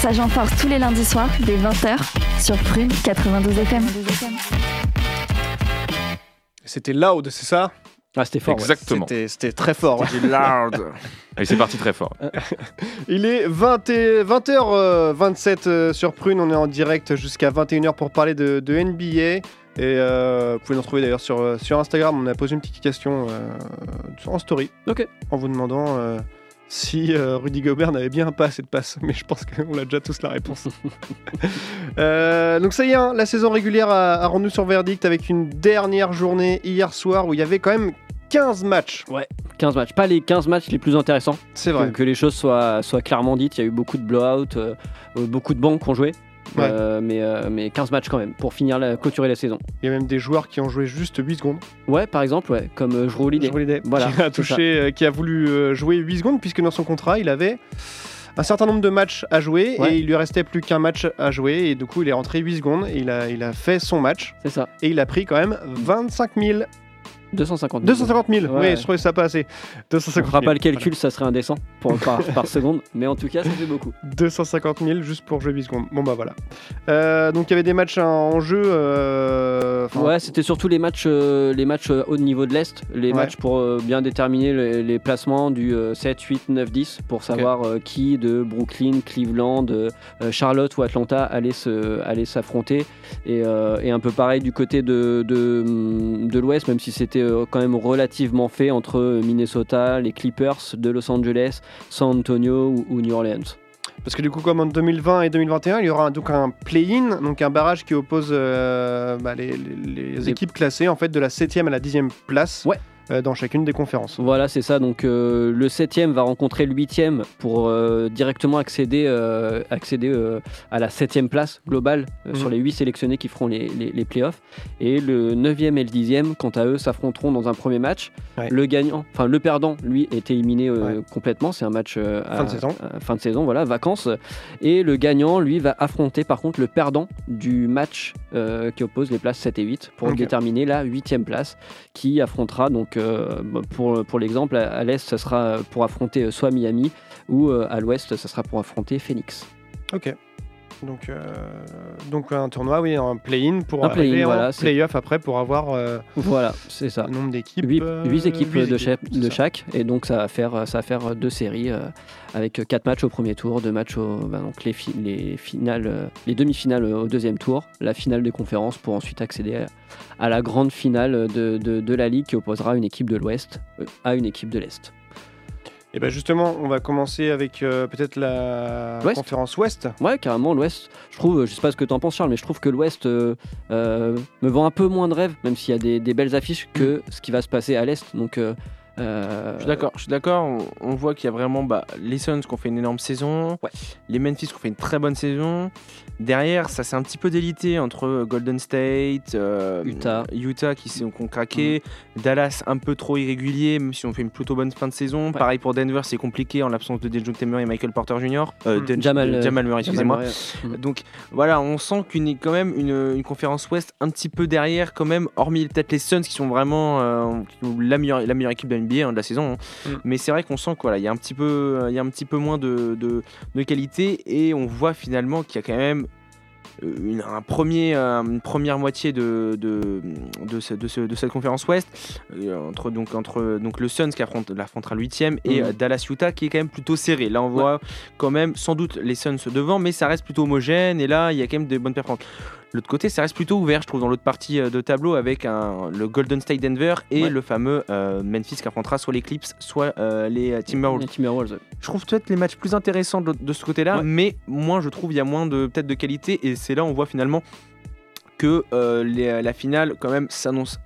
S1: Passage en Force tous les lundis soirs dès 20h sur Prune 92 FM.
S2: C'était loud, c'est ça?
S3: Ah, c'était fort.
S5: Exactement.
S2: C'était- C'était très fort.
S4: Loud.
S5: Et c'est parti très fort. <laughs>
S2: Il est 20 et- 20h27 euh, sur Prune, on est en direct jusqu'à 21h pour parler de, de NBA. Et euh, vous pouvez nous retrouver d'ailleurs sur, euh, sur Instagram, on a posé une petite question euh, en story.
S3: Ok.
S2: En vous demandant euh, si euh, Rudy Gobert n'avait bien pas assez de passes. <laughs> Mais je pense qu'on a déjà tous la réponse. <laughs> Euh, donc ça y est, hein, la saison régulière a, a rendu son verdict avec une dernière journée hier soir où il y avait quand même 15 matchs.
S3: 15 matchs. Pas les 15 matchs les plus intéressants.
S2: C'est vrai.
S3: que les choses soient, soient clairement dites. Il y a eu beaucoup de blowout, euh, beaucoup de bancs qui ont joué.
S2: Ouais.
S3: Euh, mais, euh, mais 15 matchs quand même pour finir la, clôturer la saison.
S2: Il y a même des joueurs qui ont joué juste 8 secondes.
S3: Ouais, par exemple, ouais, comme euh, Holiday, Voilà,
S2: qui a touché, qui a voulu jouer 8 secondes puisque dans son contrat il avait un certain nombre de matchs à jouer
S3: Ouais.
S2: et il lui restait plus qu'un match à jouer et du coup il est rentré 8 secondes et il a, il a fait son match
S3: C'est ça,
S2: et il a pris quand même 25 000
S3: 250 000.
S2: 250 000
S3: Ouais.
S2: oui je trouvais ça pas assez
S3: On
S2: 250
S3: fera
S2: 000
S3: pas le calcul, ça serait indécent pour, par, par seconde, mais en tout cas, ça fait beaucoup.
S2: 250 000 juste pour jouer 8 secondes bon bah voilà Euh, donc il y avait des matchs en en jeu euh,
S3: Ouais, c'était surtout les matchs, euh, les matchs euh, au niveau de l'Est, les
S2: Ouais.
S3: matchs pour euh, bien déterminer les, les placements du euh, 7, 8, 9, 10, pour savoir euh, qui de Brooklyn, Cleveland, Charlotte ou Atlanta allait se- allait s'affronter. Et, euh, et un peu pareil du côté de, de, hum, de l'Ouest, même si c'était euh, quand même relativement fait entre Minnesota, les Clippers de Los Angeles, San Antonio ou, ou New Orleans.
S2: Parce que du coup, comme en 2020 et 2021, il y aura donc un play-in, donc un barrage qui oppose euh, bah, les, les- les
S3: Les-
S2: équipes classées en fait de la 7e à la 10e place
S3: Ouais.
S2: Euh, dans chacune des conférences.
S3: Voilà, c'est ça. Donc euh, le 7e va rencontrer le 8e pour euh, directement accéder, accéder à la 7e place globale
S2: Mhm.
S3: sur les 8 sélectionnés qui feront les, les, les playoffs. Et le 9e et le 10e, quant à eux, s'affronteront dans un premier match.
S2: Ouais.
S3: Le gagnant, enfin le perdant, lui, est éliminé
S2: Ouais.
S3: complètement. C'est un match euh,
S2: Fin de
S3: à-
S2: saison.
S3: à fin de saison, voilà, vacances. Et le gagnant, lui, va affronter par contre le perdant du match euh, qui oppose les places 7 et 8 pour déterminer la 8e place qui affrontera donc bah, pour, pour l'exemple à, à l'est ça sera pour affronter euh, soit Miami ou euh, à l'ouest ça sera pour affronter Phoenix.
S2: Ok. Donc, euh, donc un tournoi, oui, un play-in pour
S3: Un play-in, voilà,
S2: play-off après pour avoir euh,
S3: Voilà, c'est ça.
S2: le nombre d'équipes.
S3: 8,
S2: euh,
S3: équipes de, chaque, de et donc ça va faire ça va faire deux séries avec quatre matchs au premier tour, deux matchs au bah, donc les, fi- les finales les demi-finales au deuxième tour, la finale des conférences pour ensuite accéder à, à la grande finale de, de- de la ligue qui opposera une équipe de l'Ouest à une équipe de l'Est.
S2: Et ben justement, on va commencer avec euh, peut-être la
S3: L'Ouest
S2: conférence Ouest.
S3: Ouais, carrément, l'Ouest. Je trouve, je sais pas ce que t'en penses, Charles, mais je trouve que l'Ouest euh, euh, me vend un peu moins de rêve, même s'il y a des, des belles affiches, que ce qui va se passer à l'Est. Donc, euh,
S4: Je suis d'accord, je suis d'accord. On, on voit qu'il y a vraiment bah, les Suns qui ont fait une énorme saison,
S3: Ouais.
S4: les Memphis qui ont fait une très bonne saison. Derrière, ça s'est un petit peu délité entre Golden State, euh,
S3: Utah.
S4: Utah qui, s'est- qui ont craqué, Dallas un peu trop irrégulier, même si on fait une plutôt bonne fin de saison. Pareil pour Denver, c'est compliqué en l'absence de Dejounte Murray et Michael Porter Jr. Euh,
S3: Jamal, euh,
S4: Jamal Murray, excusez-moi.
S3: Mhm.
S4: Donc voilà, on sent qu'une quand même une, une conférence Ouest un petit peu derrière quand même, hormis peut-être les Suns qui sont vraiment la meilleure la meilleure équipe de la NBA hein, de la saison. hein.
S2: Mm.
S4: Mais c'est vrai qu'on sent qu'il voilà, y a un petit peu il y a un petit peu moins de, de, de qualité et on voit finalement qu'il y a quand même euh, une, un premier, euh, une première moitié de, de, de, ce- de ce- de cette conférence Ouest euh, entre, donc, entre donc, le Suns qui affronte, l'affrontera le 8 et euh, Dallas Utah qui est quand même plutôt serré. Là on voit quand même sans doute les Suns devant, mais ça reste plutôt homogène et là il y a quand même des bonnes performances. L'autre côté, ça reste plutôt ouvert, je trouve, dans l'autre partie euh, de tableau avec un, le Golden State Denver et
S3: Ouais.
S4: le fameux euh, Memphis qui affrontera soit les Clips, soit euh, les Timberwolves.
S3: Les Timberwolves.
S4: Je trouve peut-être les matchs plus intéressants de, de ce côté-là,
S3: Ouais.
S4: mais moins, je trouve, il y a moins de peut-être de qualité et c'est là où on voit finalement que euh, les- la finale quand même s'annonce.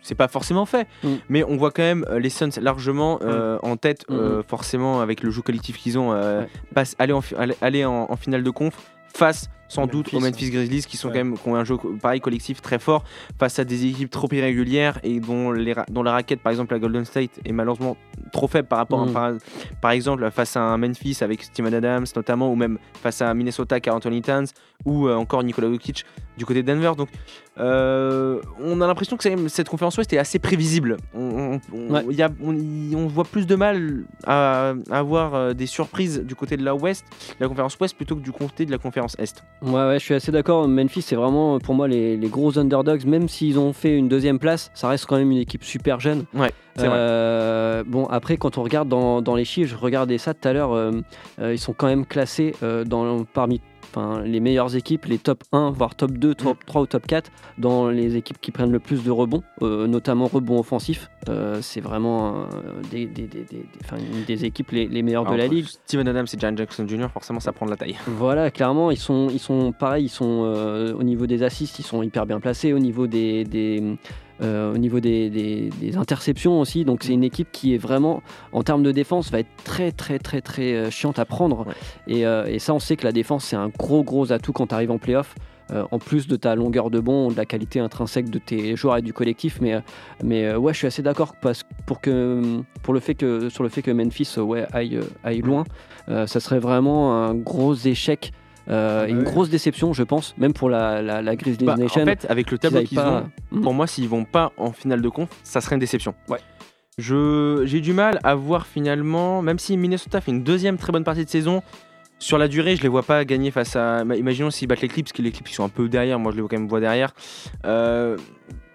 S4: C'est pas forcément fait,
S3: Mm.
S4: mais on voit quand même les Suns largement euh, en tête,
S3: Mm,
S4: forcément avec le jeu collectif qu'ils ont, euh,
S3: Ouais.
S4: passe- aller, en, fi- aller- aller en, en finale de conf face sans
S2: Memphis.
S4: doute aux Memphis Grizzlies qui sont
S2: Ouais.
S4: quand même qui ont un jeu pareil collectif très fort face à des équipes trop irrégulières et dont, les, dont la raquette par exemple la Golden State est malheureusement trop faible par rapport
S3: Mm.
S4: à par, par exemple face à un Memphis avec Steven Adams notamment ou même face à Minnesota Carl Anthony Towns ou euh, encore Nikola Jokic du côté de Denver donc euh, on a l'impression que cette conférence ouest est assez prévisible on, on, on-
S3: Ouais.
S4: il y a- on- y- on voit plus de mal à, à avoir euh, des surprises du côté de la ouest de la conférence ouest plutôt que du côté de la conférence est
S3: Ouais, ouais, je suis assez d'accord. Memphis, c'est vraiment pour moi les, les gros underdogs. Même s'ils ont fait une deuxième place, ça reste quand même une équipe super jeune.
S4: Ouais, c'est
S3: Euh, Bon, après, quand on regarde dans, dans les chiffres, je regardais ça tout à l'heure, euh, euh, ils sont quand même classés dans, parmi enfin, les meilleures équipes, les top 1, voire top 2, top 3 ou top 4, dans les équipes qui prennent le plus de rebonds, euh, notamment rebonds offensifs. Euh, c'est vraiment euh, des, des, des, des- enfin, une des équipes les, les meilleures de la ligue.
S4: Steven Adams et Jan Jackson Jr. forcément ça prend de la taille
S3: Voilà, clairement, ils sont, ils sont pareils, ils sont au niveau des assists, ils sont hyper bien placés, au niveau des, des, euh, au niveau des, des- des interceptions aussi. Donc c'est une équipe qui est vraiment, en termes de défense, va être très très très très euh, chiante à prendre.
S4: Ouais.
S3: Et, euh, et ça, on sait que la défense, c'est un gros gros atout quand tu arrives en playoff. En plus de ta longueur de banc, de la qualité intrinsèque de tes joueurs et du collectif, mais, mais ouais, je suis assez d'accord parce pour que pour le fait que sur le fait que Memphis ouais aille aille loin, ça serait vraiment un gros échec, euh, une grosse déception, je pense, même pour la la, la Grizzlies
S4: Bah,
S3: Nation.
S4: en fait, avec le tableau qu'ils
S3: pas-
S4: ont,
S3: Mhm.
S4: pour moi, s'ils vont pas en finale de conf, ça serait une déception.
S3: Ouais.
S4: Je j'ai du mal à voir finalement, même si Minnesota fait une deuxième très bonne partie de saison, sur la durée, je les vois pas gagner face à. bah, Imaginons s'ils battent les Clips, parce que les Clips ils sont un peu derrière. Moi, je les vois quand même voir derrière. Euh,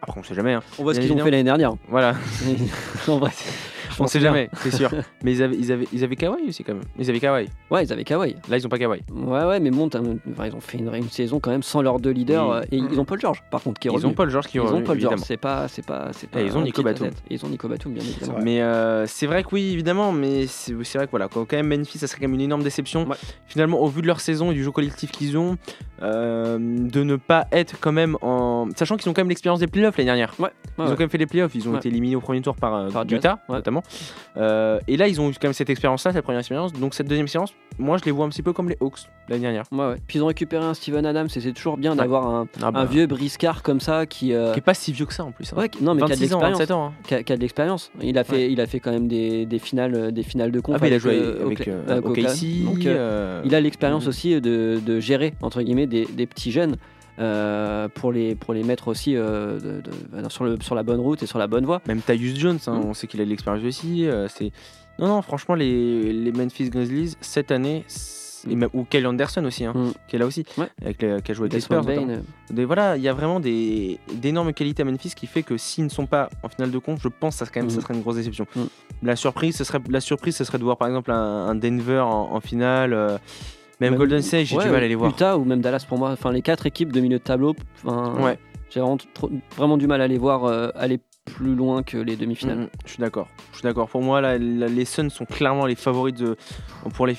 S4: Après, on sait jamais. hein.
S3: on voit ce qu'ils ont fait l'année dernière.
S4: Voilà, <laughs>
S3: en vrai, <laughs>
S4: on sait jamais, c'est sûr. <laughs> Mais ils avaient, ils avaient, ils avaient Kawhi aussi quand même. Ils avaient Kawhi.
S3: Ouais, ils avaient Kawhi.
S4: Là, ils ont pas Kawhi.
S3: Ouais, ouais, mais bon, enfin, ils ont fait une, une saison quand même sans leurs deux leaders.
S4: Oui.
S3: euh, Et ils ont Paul George, par contre, qui est
S4: Ils ont
S3: revenu.
S4: Paul George qui est
S3: Ils ont Paul George,
S4: évidemment.
S3: c'est pas, c'est pas, c'est pas.
S4: Et ils ont Nico Batum.
S3: Ils ont Nico Batum, bien évidemment.
S4: Mais euh, c'est vrai que oui, évidemment, mais c'est vrai que voilà, quand même Memphis, ça serait quand même une énorme déception.
S3: Ouais.
S4: Finalement, au vu de leur saison et du jeu collectif qu'ils ont, euh, de ne pas être quand même en. Sachant qu'ils ont quand même l'expérience des playoffs l'année dernière.
S3: Ouais,
S4: Ils ont quand même fait les playoffs, ils ont été éliminés au premier tour par, euh,
S3: Par
S4: Utah,
S3: ouais.
S4: Euh, et là, ils ont eu quand même cette expérience-là, cette première expérience. Donc, cette deuxième expérience, moi, je les vois un petit peu comme les Hawks l'année dernière.
S3: Ouais, ouais. Puis ils ont récupéré un Steven Adams et c'est toujours bien d'avoir un,
S4: Ah bah,
S3: un vieux briscard comme ça qui. euh,
S4: Qui est pas si vieux que ça en plus. hein.
S3: ouais, qui- non, mais qui a de
S4: 26 ans,
S3: l'expérience.
S4: 27 ans. hein.
S3: Qui a, qui a de l'expérience. Il a fait, il a fait quand même des, des finales, euh, des finales de conf.
S4: Ah, bah, il a
S3: avec,
S4: joué avec
S3: Oakla-
S4: euh,
S3: avec Oakland.
S4: OKC.
S3: Donc, il a l'expérience aussi de, de gérer entre guillemets des, des petits jeunes euh, pour les pour les mettre aussi euh, de- de- sur le sur la bonne route et sur la bonne voie.
S4: Même Tyus Jones, hein,
S3: Mm.
S4: on sait qu'il a de l'expérience aussi. euh, c'est non, non, franchement, les, les Memphis Grizzlies cette année, et
S3: Mm.
S4: même- ou Kelly Anderson aussi, hein,
S3: Mm.
S4: qui est là aussi,
S3: Ouais.
S4: avec les- qui a joué avec les Spurs. Des- voilà, il y a vraiment des d'énormes qualités à Memphis qui fait que s'ils ne sont pas en finale de conf, je pense que ça, serait quand même, ça
S3: Mm.
S4: serait une grosse déception. La surprise, ce serait la surprise, ce serait de voir par exemple un, un Denver en, en finale. Même,
S3: Même-
S4: Golden State, j'ai
S3: ouais,
S4: du mal à les voir.
S3: Utah ou même Dallas pour moi. Enfin, les quatre équipes de milieu de tableau.
S4: Ouais.
S3: J'ai vraiment, du mal à les voir euh, aller plus loin que les demi-finales.
S4: Mhm, je suis d'accord. Je suis d'accord. Pour moi, là, les Suns sont clairement les favoris de, pour les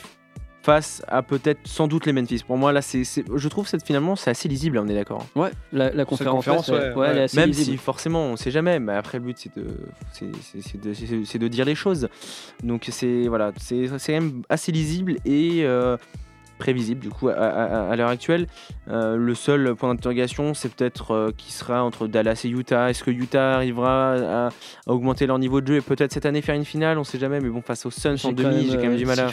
S4: face à peut-être sans doute les Memphis. Pour moi, là, c'est, je trouve cette finalement c'est assez lisible. On est d'accord.
S3: Ouais, la, la conférence,
S2: ouais,
S3: elle- ouais, elle est
S2: ouais.
S3: assez
S4: Même
S3: lisible.
S4: si forcément, on sait jamais. Mais après, le but c'est de, c'est, de, dire les choses. Donc c'est voilà, c'est, c'est quand même assez lisible et euh, prévisible du coup à, à- à l'heure actuelle. Euh, le seul point d'interrogation, c'est peut-être euh, qui sera entre Dallas et Utah. Est-ce que Utah arrivera à, à augmenter leur niveau de jeu et peut-être cette année faire une finale? On sait jamais. Mais bon, face aux Suns
S3: J'ai
S4: en
S3: quand
S4: demi,
S3: même,
S4: j'ai quand même
S3: euh,
S4: du mal à.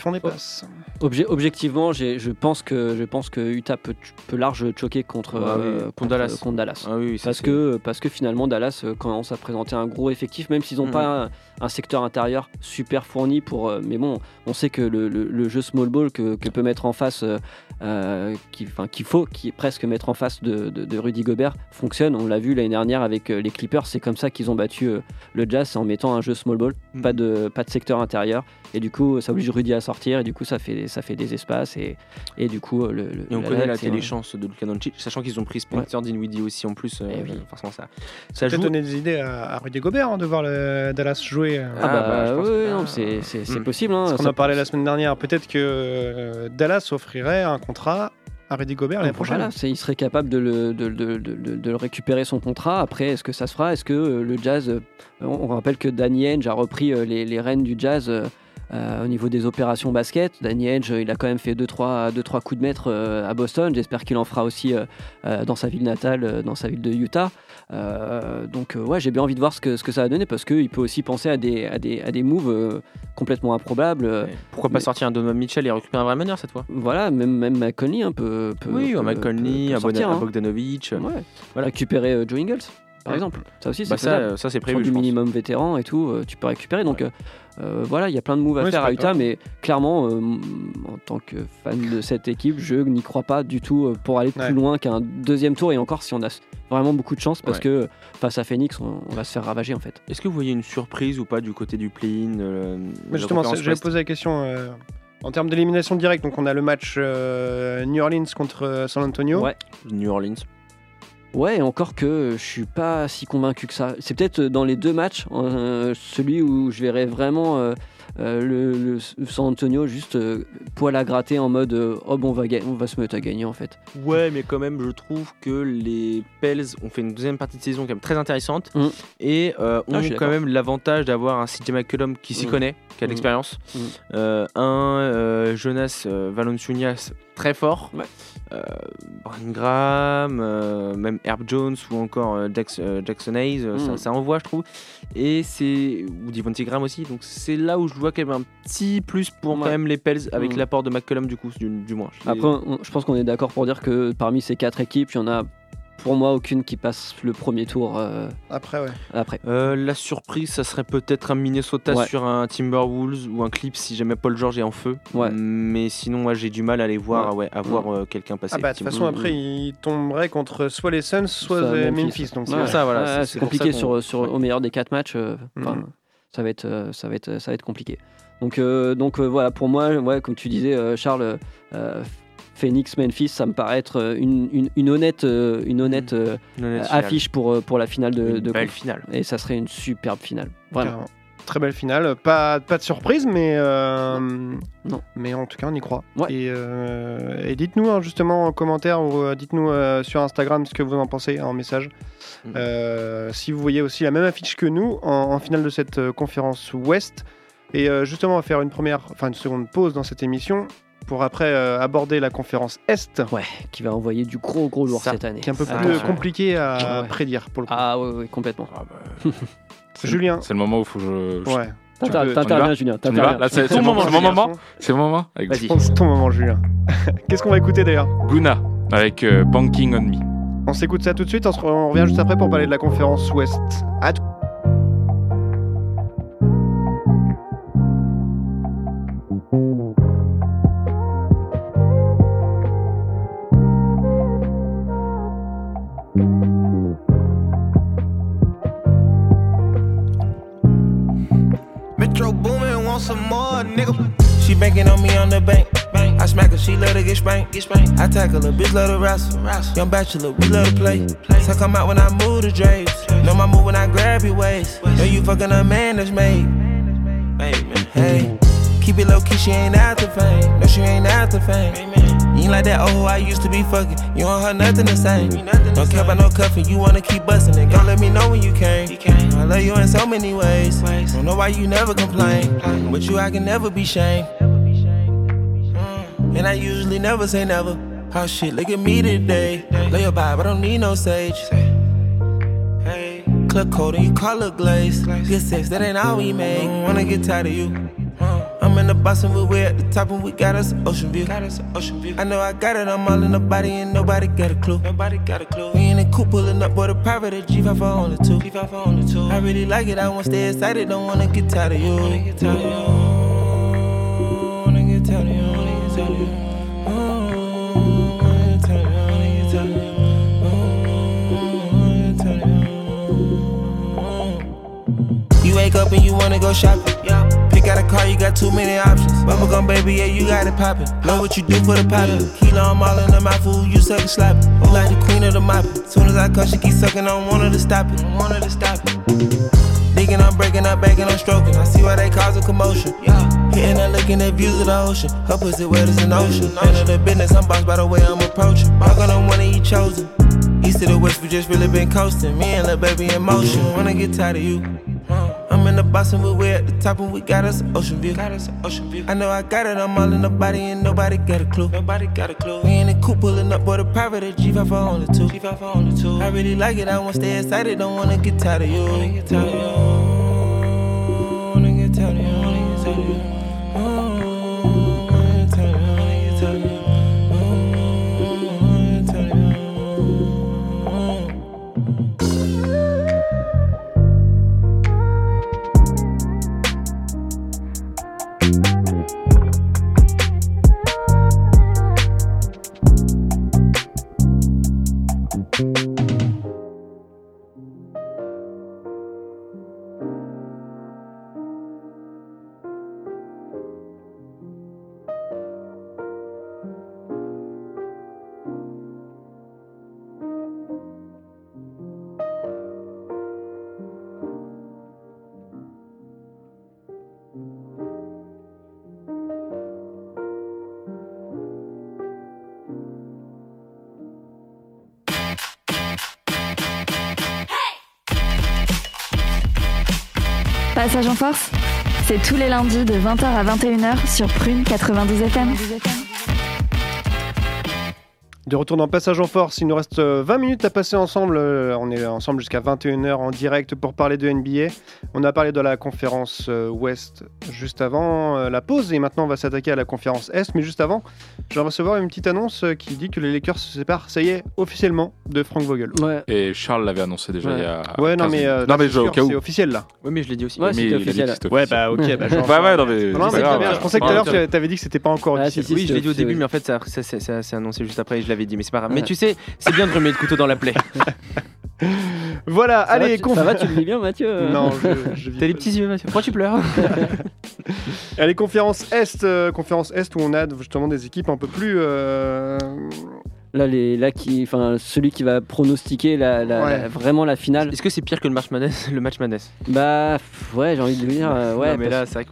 S3: Obje- objectivement, j'ai- je pense que je pense que Utah peut, peut large choquer contre,
S4: Ah oui,
S3: euh,
S4: contre Dallas.
S3: contre Dallas.
S4: Ah oui,
S3: Parce que, parce que finalement Dallas euh, commence à présenter un gros effectif, même s'ils n'ont
S4: Mhm.
S3: pas un, un secteur intérieur super fourni pour. euh, mais bon, on sait que le, le- le jeu small ball que, que peut mettre en face, euh, euh, qui- enfin, qu'il faut, qui est presque mettre en face de, de- de Rudy Gobert fonctionne. On l'a vu l'année dernière avec euh, les Clippers, c'est comme ça qu'ils ont battu euh, le Jazz c'est en mettant un jeu small ball,
S4: Mhm.
S3: pas de pas de secteur intérieur. Et du coup, ça oblige Rudy à sortir et du coup, ça fait ça fait des espaces et, et du coup, le, le-
S4: Et on
S3: la-
S4: connaît la téléchance de Luka Doncic, sachant qu'ils ont pris Spencer Dinwiddie aussi en plus. euh,
S3: Eh oui.
S4: Forcément, ça, ça
S2: Peut-être
S4: joue.
S2: donner des idées à, à Rudy Gobert hein, de voir le Dallas jouer.
S3: Ah, bah,
S4: bah, je pense
S3: oui, c'est
S4: Hmm.
S3: possible. hein,
S2: qu'on
S3: ça-
S2: a parlé la semaine dernière. Peut-être que euh, Dallas offrirait un contrat à Rudy Gobert l'année prochaine.
S3: Voilà, c'est- il serait capable de le, de, de- de- récupérer son contrat. Après, est-ce que ça se fera? Est-ce que euh, le Jazz. euh, on, on rappelle que Danny Ainge a repris euh, les, les rênes du Jazz euh, euh, au niveau des opérations basket. Danny euh, il a quand même fait 2-3 deux, trois coups de maître euh, à Boston. J'espère qu'il en fera aussi euh, euh, dans sa ville natale, euh, dans sa ville de Utah. Euh, donc, euh, ouais, j'ai bien envie de voir ce que, ce que ça va donner parce qu'il peut aussi penser à des, à des, à des moves euh, complètement improbables. Euh.
S4: Pourquoi pas sortir un Donovan Mitchell et récupérer un vrai meneur cette fois?
S3: Voilà, même, même McConley un peu. peut,
S4: Oui,
S3: peut-
S4: un McConley, un,
S3: hein.
S4: Bogdanovic.
S3: Ouais.
S4: Voilà.
S3: Récupérer Joe Ingles, par exemple. Ça aussi, c'est
S4: Bah, ça, euh, ça c'est prévu.
S3: du
S4: je pense.
S3: minimum vétéran et tout, euh, tu peux récupérer. Donc euh, euh, voilà, il y a plein de moves à
S2: Ouais,
S3: faire à Utah, mais clairement, euh, en tant que fan de cette équipe, je n'y crois pas du tout pour aller plus
S2: Ouais.
S3: loin qu'un deuxième tour. Et encore, si on a vraiment beaucoup de chance, parce
S4: Ouais.
S3: que face à Phoenix, on, on va se faire ravager en fait.
S4: Est-ce que vous voyez une surprise ou pas du côté du play-in euh,
S2: justement, j'avais posé la question. euh, en termes d'élimination directe, donc on a le match euh, New Orleans contre San Antonio.
S3: Ouais.
S4: New Orleans.
S3: Ouais, et encore que je suis pas si convaincu que ça. C'est peut-être dans les deux matchs, euh, celui où je verrais vraiment euh, euh, le, le San Antonio juste euh, poil à gratter en mode oh bon on va, on va se mettre à gagner en fait.
S4: Ouais, mais quand même, je trouve que les Pels ont fait une deuxième partie de saison quand même très intéressante
S3: Mm.
S4: et
S3: Ah,
S4: ont quand même l'avantage d'avoir un CJ McCollum qui s'y
S3: Mm.
S4: connaît, qui a de
S3: Mm.
S4: l'expérience, un Jonas Valanciunas très fort,
S3: Ouais.
S4: euh, Brandon Graham, euh, même Herb Jones ou encore euh, Jackson Hayes, ça,
S3: Mm.
S4: ça envoie, je trouve. Et c'est ou Devontae Graham aussi, donc c'est là où je vois quand même un petit plus pour quand même les Pels avec
S3: Mm.
S4: l'apport de McCollum du coup, du, du moins.
S3: Après, on- je pense qu'on est d'accord pour dire que parmi ces quatre équipes, il y en a pour moi aucune qui passe le premier tour euh,
S2: Après, ouais.
S3: après.
S4: Euh, la surprise, ça serait peut-être un Minnesota
S3: Ouais.
S4: sur un Timberwolves ou un Clips si jamais Paul George est en feu.
S3: Ouais.
S4: Mais sinon, moi j'ai du mal à les voir, ouais, à voir euh, quelqu'un passer.
S2: Ah bah de toute façon après il tomberait contre soit les Suns soit
S3: Soit
S2: les
S3: Memphis.
S2: Memphis. Donc
S3: Ouais,
S4: pour ça, voilà,
S3: ouais,
S4: c'est-
S3: c'est
S4: c'est pour
S3: compliqué
S4: ça
S3: sur,
S4: qu'on-
S3: sur
S4: ouais.
S3: au meilleur des quatre matchs. euh, enfin,
S2: Mhm.
S3: ça va être euh, ça va être ça va être compliqué. Donc euh, donc euh, voilà pour moi ouais comme tu disais euh, Charles euh, Phoenix Memphis ça me paraît être euh, une, une, une honnête euh, une honnête euh,
S4: Une honnête
S3: euh,
S4: finale.
S3: affiche pour pour la finale de,
S4: Une
S3: de
S4: belle finale.
S3: et ça serait une superbe finale. Vraiment.
S2: Carrément. Très belle finale, pas, pas de surprise, mais, euh,
S3: Non.
S2: mais en tout cas on y croit.
S3: Ouais.
S2: Et, euh, et dites-nous hein, justement en commentaire ou euh, dites-nous euh, sur Instagram ce que vous en pensez en message. Euh, si vous voyez aussi la même affiche que nous en, en finale de cette euh, conférence Ouest. Et euh, justement on va faire une première, enfin une seconde pause dans cette émission pour après euh, aborder la conférence Est,
S3: Ouais qui va envoyer du gros gros lourd
S4: Ça,
S3: cette année.
S2: qui est un peu plus
S3: Attention.
S2: compliqué à
S3: Ouais.
S2: prédire pour le coup.
S3: Ah ouais, ouais complètement.
S5: Ah bah, <laughs> c'est- <laughs>
S2: Julien.
S5: C'est le moment où il faut que je.
S2: Ouais.
S3: T'interviens Julien.
S5: C'est
S2: Ton
S5: mon, c'est mon moment. C'est mon moment.
S4: Vas-y.
S2: C'est ton moment Julien. <laughs> Qu'est-ce qu'on va écouter d'ailleurs?
S5: Guna avec euh, Banking on Me.
S2: On s'écoute ça tout de suite, on, se re- on revient juste après pour parler de la conférence Ouest. À tout.
S6: Tackle her, bitch love to wrestle. Young bachelor, we love to play. So come out when I move the drapes. Know my move when I grab your waist. Know you fucking a man that's made. Hey, keep it low key, she ain't after fame. No, she ain't after fame. You ain't like that oh I used to be fucking. You don't have nothing the same. Don't care about no cuffing, you wanna keep busting it. Don't let me know when you came. I love you in so many ways. Don't know why you never complain. With you, I can never be shamed. Mm. And I usually never say never. Oh shit, look at me today. Lay your vibe, I don't need no sage. Hey, club coat and you color glaze. Good sex, that ain't all we make. Wanna get tired of you. I'm in the box and we at the top and we got us an ocean view. Got us an ocean view. I know I got it, I'm all in the body and nobody got a clue. Nobody got a clue. We in the coupe pulling up, boy, the private at G5 for only two. G5 for only two. I really like it, I wanna stay excited, don't wanna get tired of you. Wanna get tired of you. You. Wake up and you wanna go shopping. Yeah. Pick out a car, you got too many options. Bubblegum baby, yeah, you got it poppin'. Know what you do for the poppin'. Kilo, I'm all in the mouth, fool, you suck and slap it. You like the queen of the mopping. Soon as I come, she keep sucking, I don't want her to stop it. Want her to stop it. Digging, I'm breaking, I'm bagging, I'm stroking. I see why they cause a commotion. Yeah. Hitting and looking at views of the ocean. Her pussy wet as an ocean. Handle the business, I'm bossed by the way I'm approaching. I'm gonna wanna eat chosen. East to the west, we just really been coasting. Me and little baby in motion. Wanna get tired of you. I'm in the and we at the top and we got us an ocean view. Got us an ocean view. I know I got it, I'm all in the body and nobody got a clue. Nobody got a clue. We in the coupe pulling up, boy, the private at G5 for only two. G5 for only two. I really like it, I wanna stay excited, don't wanna get tired of you. Wanna get tired of you. Wanna get tired of you. Wanna get tired of you.
S1: En force, c'est tous les lundis de 20h à 21h sur Prune 92 FM.
S2: De retour dans Passage en Force, il nous reste euh, 20 minutes à passer ensemble. Euh, On est ensemble jusqu'à 21h en direct pour parler de NBA. On a parlé de la conférence euh, Ouest juste avant euh, la pause et maintenant on va s'attaquer à la conférence Est. Mais juste avant, je vais recevoir une petite annonce euh, qui dit que les Lakers se séparent, ça y est, officiellement, de Frank Vogel.
S3: Ouais.
S5: Et Charles l'avait annoncé déjà
S3: Ouais.
S5: il y a.
S2: Ouais, non
S5: 15
S2: mais, euh,
S5: non, mais
S2: c'est officiel là.
S4: Oui, mais je l'ai dit aussi.
S3: Ouais,
S5: Mais
S3: officiel.
S2: Ouais, bah ok. Bah, <laughs> genre,
S5: Ouais, ouais, non, mais.
S2: Non, non,
S5: c'est
S2: mais
S5: grave.
S2: très bien. Je pensais que tout à l'heure tu avais dit que c'était pas encore
S3: Ah,
S2: officiel.
S3: si, si,
S4: Oui, je l'ai dit au début, mais en fait, ça, s'est annoncé juste après et je l'avais dit, mais c'est pas grave. Mais tu sais, c'est bien de remettre le couteau dans la plaie. <laughs>
S2: Voilà,
S3: Ça va,
S2: allez,
S3: tu-
S2: conf-
S3: ça va, tu le vis bien, Mathieu
S2: Non, je, je <laughs>
S4: T'as
S2: pas.
S4: petits yeux, Mathieu. Pourquoi tu pleures <laughs>
S2: Allez, conférence Est, euh, conférence Est où on a justement des équipes un peu plus. euh,
S3: Là, les, là qui, enfin, celui qui va pronostiquer la, la-
S2: Ouais.
S3: la- vraiment la finale.
S4: Est-ce que c'est pire que le match Madness Le match Madness?
S3: Bah, ouais, j'ai envie de le dire. euh, ouais,
S4: Non, mais
S3: parce-
S4: là, c'est vrai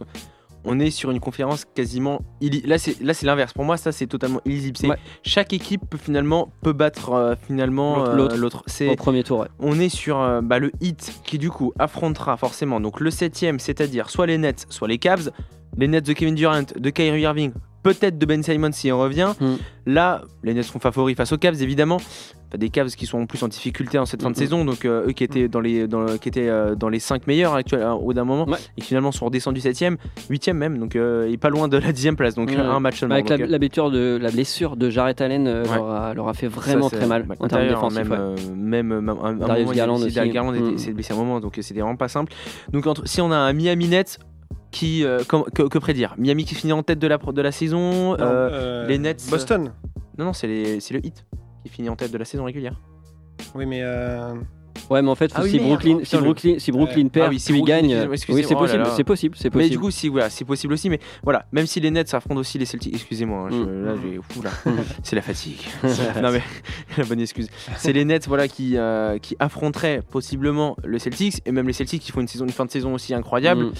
S4: qu'on est sur une conférence quasiment. Là, c'est là, c'est l'inverse. Pour moi, ça, c'est totalement illisible.
S3: Ouais.
S4: Chaque équipe peut finalement peut battre euh, finalement
S3: L'autre-
S4: euh,
S3: l'autre.
S4: C'est
S3: au premier tour, ouais.
S4: on est sur euh, bah, le hit qui du coup affrontera forcément donc le septième, c'est-à-dire soit les Nets, soit les Cavs. Les Nets de Kevin Durant, de Kyrie Irving, peut-être de Ben Simon si on revient.
S3: Mm.
S4: Là, les Nets seront favoris face aux Cavs évidemment. Des Cavs qui sont en plus en difficulté en cette fin de saison, donc euh, eux qui étaient dans les dans, qui étaient euh, dans les 5 meilleurs actuellement au d'un moment
S3: Ouais.
S4: et qui finalement sont redescendus 7ème, 8ème même, donc euh, et pas loin de la 10ème place, donc
S3: Ouais.
S4: un match seulement.
S3: Avec la,
S4: donc, euh,
S3: la de, la blessure de Jarrett Allen euh,
S4: Ouais.
S3: leur, a, leur a fait vraiment très mal
S4: bah,
S3: en termes défensifs.
S4: Même,
S3: ouais.
S4: même, un, un
S3: Darius
S4: moment,
S3: Garland
S4: aussi- Garland était-
S3: Mm.
S4: s'est blessé un moment, donc c'était vraiment pas simple. Donc entre- si on a un Miami Nets qui, euh, que, que prédire? Miami qui finit en tête de la, de la saison. euh,
S2: euh,
S4: les Nets,
S2: Boston.
S4: non, non, c'est les- c'est le Hit qui finit en tête de la saison régulière.
S2: Oui, mais. euh,
S3: Ouais, mais en fait,
S4: Ah oui,
S3: si,
S4: merde,
S3: Brooklyn, si, Brooklyn, si Brooklyn
S2: Ouais.
S3: perd,
S4: Ah oui, si
S3: puis
S4: Brooklyn-
S3: gagne, euh, oui, c'est
S4: oh là
S3: possible, c'est possible, c'est
S4: Mais
S3: possible.
S4: du coup, si, voilà, c'est possible aussi. Mais voilà, même si les Nets affrontent aussi les Celtics, excusez-moi,
S3: Mm.
S4: là, j'ai, fou, là, <laughs> c'est la fatigue. <laughs> non mais <laughs> la bonne excuse. C'est les Nets, voilà, qui, euh, qui affronteraient possiblement le Celtics et même les Celtics qui font une saison, une fin de saison aussi incroyable,
S3: Mm.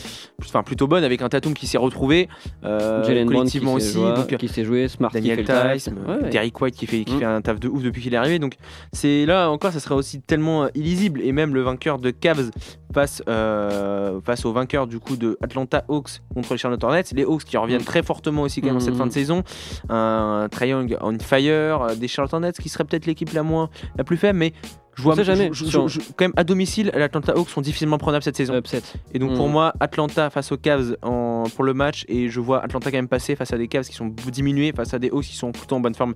S4: enfin plutôt bonne avec un Tatum qui s'est retrouvé euh,
S3: Jalen qui
S4: collectivement
S3: s'est
S4: aussi.
S3: joué,
S4: donc,
S3: qui s'est joué, Smart qui
S4: Daniel. Tice,
S3: ouais.
S4: Derrick White qui fait, qui
S3: Mm.
S4: fait un taf de ouf depuis qu'il est arrivé. Donc c'est là encore, ça serait aussi tellement euh, illisible. Et même le vainqueur de Cavs face, euh, face au vainqueur du coup de Atlanta Hawks contre les Charlotte Hornets. Les Hawks qui reviennent très fortement aussi quand même en cette
S3: Mm.
S4: fin de saison. Un Triangle on fire, euh, des Charlotte Hornets qui serait peut-être l'équipe la moins la plus faible, mais je vois
S3: jamais.
S4: je- je-
S3: Sur-
S4: je- quand même à domicile, les Atlanta Hawks sont difficilement prenables cette saison.
S3: Upset.
S4: Et donc pour
S3: Mm.
S4: moi, Atlanta face aux Cavs en, pour le match, et je vois Atlanta quand même passer face à des Cavs qui sont diminués, face à des Hawks qui sont plutôt en bonne forme.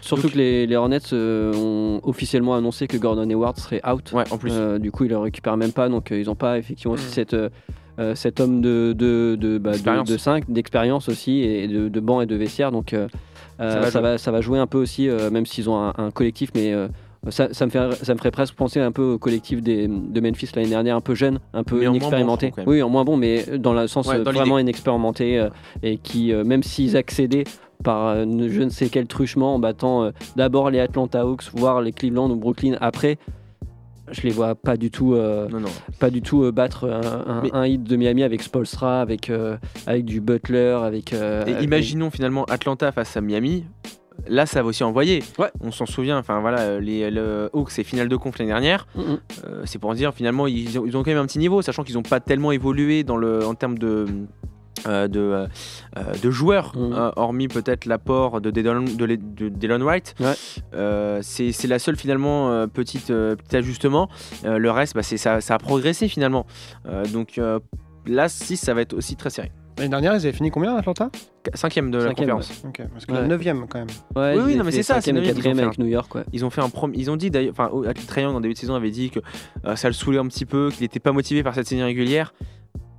S3: Surtout
S4: Donc-
S3: que les, les Hornets euh, ont officiellement annoncé que Gordon Hayward serait out.
S4: Ouais, en plus.
S3: Euh, du coup, ils le récupèrent même pas, donc euh, ils n'ont pas effectivement aussi
S2: Mm.
S3: cette, euh, cet homme de, de, de, bah, de,
S4: D'expérience.
S3: de 5, d'expérience aussi, et de, de banc et de vestiaire. Donc euh,
S4: Ça va
S3: ça,
S4: jouer.
S3: va, ça va jouer un peu aussi, euh, même s'ils ont un, un collectif, mais ça, ça, me fait, ça me ferait presque penser un peu au collectif des, de Memphis l'année dernière, un peu jeune, un peu
S4: Mais en moins bon,
S3: inexpérimenté. oui, en moins bon, mais dans le sens
S4: Ouais, dans
S3: vraiment inexpérimenté, euh, et qui, euh, même s'ils accédaient par euh, je ne sais quel truchement en battant d'abord les Atlanta Hawks, voire les Cleveland ou Brooklyn après. Je les vois pas du tout, euh,
S4: Non, non.
S3: pas du tout euh, battre un, un-
S4: Mais-
S3: un hit de Miami avec Spolstra, avec, euh, avec du Butler, avec.
S4: Et
S3: avec-
S4: imaginons finalement Atlanta face à Miami. Là, ça va aussi envoyer.
S3: Ouais.
S4: On s'en souvient. Enfin voilà, les le Hawks, c'est finale de conf l'année dernière.
S3: Mm, mm.
S4: Euh, c'est pour dire finalement ils ont, ils ont quand même un petit niveau, sachant qu'ils n'ont pas tellement évolué dans le, en termes de euh, de, euh, euh, de joueurs,
S3: Mhm.
S4: euh, hormis peut-être l'apport de Delon, de, Le- de Delon Wright.
S3: Ouais.
S4: Euh, c'est la seule finalement euh, petite euh, petit ajustement. Euh, le reste, bah, ça, ça a progressé finalement. Euh, donc euh, là, si ça va être aussi très serré.
S2: L'année dernière, ils avaient fini combien, Atlanta?
S4: Qu- Cinquième de la
S3: Cinquième,
S4: conférence.
S2: Ok, parce que
S3: Ouais.
S2: la 9ème quand même.
S3: Ouais,
S4: Oui, oui, non, mais
S3: fait
S4: c'est ça,
S3: cinquième
S4: c'est
S3: et
S4: neuvième, ils ont
S3: quatrième
S4: fait
S3: avec New York. Ouais.
S4: Ils ont fait un prom- Ils ont dit d'ailleurs, enfin, au- Triangle en début de saison avait dit que euh, ça le saoulait un petit peu, qu'il n'était pas motivé par cette saison régulière.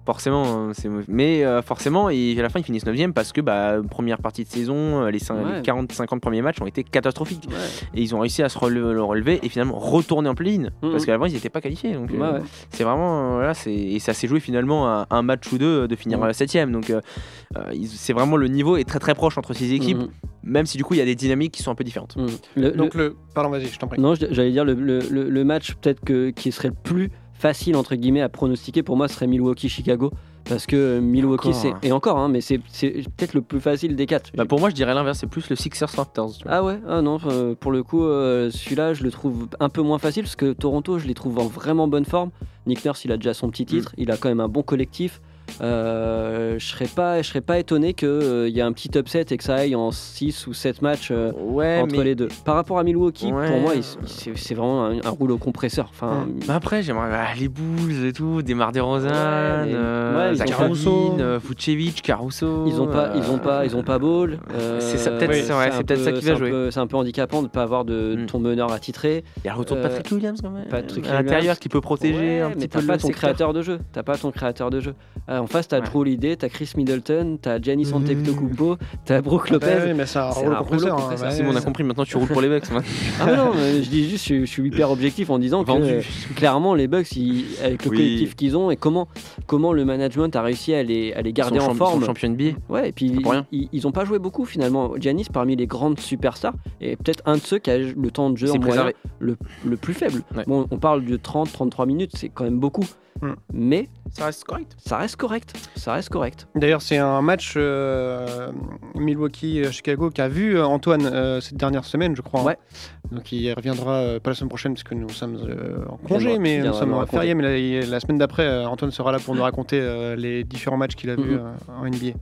S4: Forcément, c'est mais euh, forcément, et à la fin ils finissent 9 parce que bah, première partie de saison, euh, les, cin-
S3: Ouais.
S4: les 40-50 premiers matchs ont été catastrophiques.
S3: Ouais.
S4: Et ils ont réussi à se relever, le relever et finalement retourner en play-in.
S3: Mhm.
S4: Parce qu'à l'avant ils n'étaient pas qualifiés. Donc euh,
S3: Ouais,
S4: c'est vraiment. voilà, et ça s'est joué finalement à un match ou deux de finir à la 7 Donc euh, c'est vraiment le niveau est très très proche entre ces équipes, même si du coup il y a des dynamiques qui sont un peu différentes.
S3: Le-
S2: Donc le. Pardon, vas-y, je t'en prie.
S3: Non, j'allais dire le, le- le- le match peut-être que qui serait le plus facile entre guillemets à pronostiquer pour moi serait Milwaukee Chicago Parce que Milwaukee,
S4: Encore.
S3: c'est. Et encore, hein, mais c'est c'est peut-être le plus facile des quatre.
S4: Bah, pour moi, je dirais l'inverse, c'est plus le Sixers Raptors.
S3: Ah ouais, ah non, euh, pour le coup, euh, celui-là, je le trouve un peu moins facile parce que Toronto, je les trouve en vraiment bonne forme. Nick Nurse, il a déjà son petit titre, il a quand même un bon collectif. Euh, je serais pas, je serais pas étonné qu'il y ait un petit upset et que ça aille en 6 ou 7 matchs euh,
S4: ouais,
S3: entre
S4: mais...
S3: les deux. Par rapport à Milwaukee,
S4: Ouais.
S3: pour moi, c'est vraiment un, un rouleau compresseur. Enfin,
S4: Bah après, j'aimerais bah, les Bulls et tout, Demar DeRozan,
S3: mais-
S4: euh, Lavine, euh, Vucevic, Caruso.
S3: Ils ont pas,
S4: euh,
S3: ils ont pas, ils ont pas ball. euh,
S4: C'est ça, peut-être,
S2: oui,
S4: c'est peut-être
S3: peu-
S4: ça qui va jouer.
S3: C'est un peu handicapant de pas avoir de
S4: Mm.
S3: ton meneur attitré.
S4: Il y a le retour de
S3: Euh,
S4: Patrick Williams quand même.
S3: Patrick
S4: à l'intérieur qui peut protéger un
S3: mais
S4: petit
S3: t'as
S4: peu
S3: pas ton créateur de jeu. T'as pas ton créateur de jeu. En face, t'as
S4: Ouais.
S3: Drew Holiday, t'as Chris Middleton, t'as Giannis Antetokounmpo, t'as Brook Lopez.
S2: Bah oui, mais c'est un rouleau compresseur. hein,
S3: compresseur.
S4: Simon, on a compris, maintenant tu roules pour les Bucks.
S3: Ah mais non, mais je dis juste, je, je suis hyper objectif en disant que
S4: Vendu.
S3: euh, clairement les Bucks, ils- avec le
S4: Oui.
S3: collectif qu'ils ont et comment, comment le management a réussi à les, à les garder
S4: Ils
S3: en forme.
S4: ils sont champions NBA.
S3: Ouais, et puis
S4: pour rien.
S3: ils, ils ont pas joué beaucoup finalement. Giannis parmi les grandes superstars et peut-être un de ceux qui a le temps de jeu en moyen le, le plus faible.
S4: Ouais.
S3: Bon, on parle de 30-33 minutes, c'est quand même beaucoup.
S2: Hmm.
S3: Mais
S4: Ça reste correct.
S3: ça reste correct. Ça reste correct.
S2: D'ailleurs, c'est un match euh, Milwaukee-Chicago qui a vu euh, Antoine euh, cette dernière semaine, je crois. hein.
S3: Ouais.
S2: Donc il reviendra euh, pas la semaine prochaine parce que nous sommes euh, en congé, mais nous sommes en
S3: raconter.
S2: férié. Mais la, il- la semaine d'après, euh, Antoine sera là pour nous raconter euh, les différents matchs qu'il a vus
S3: Mhm.
S2: euh, en NBA.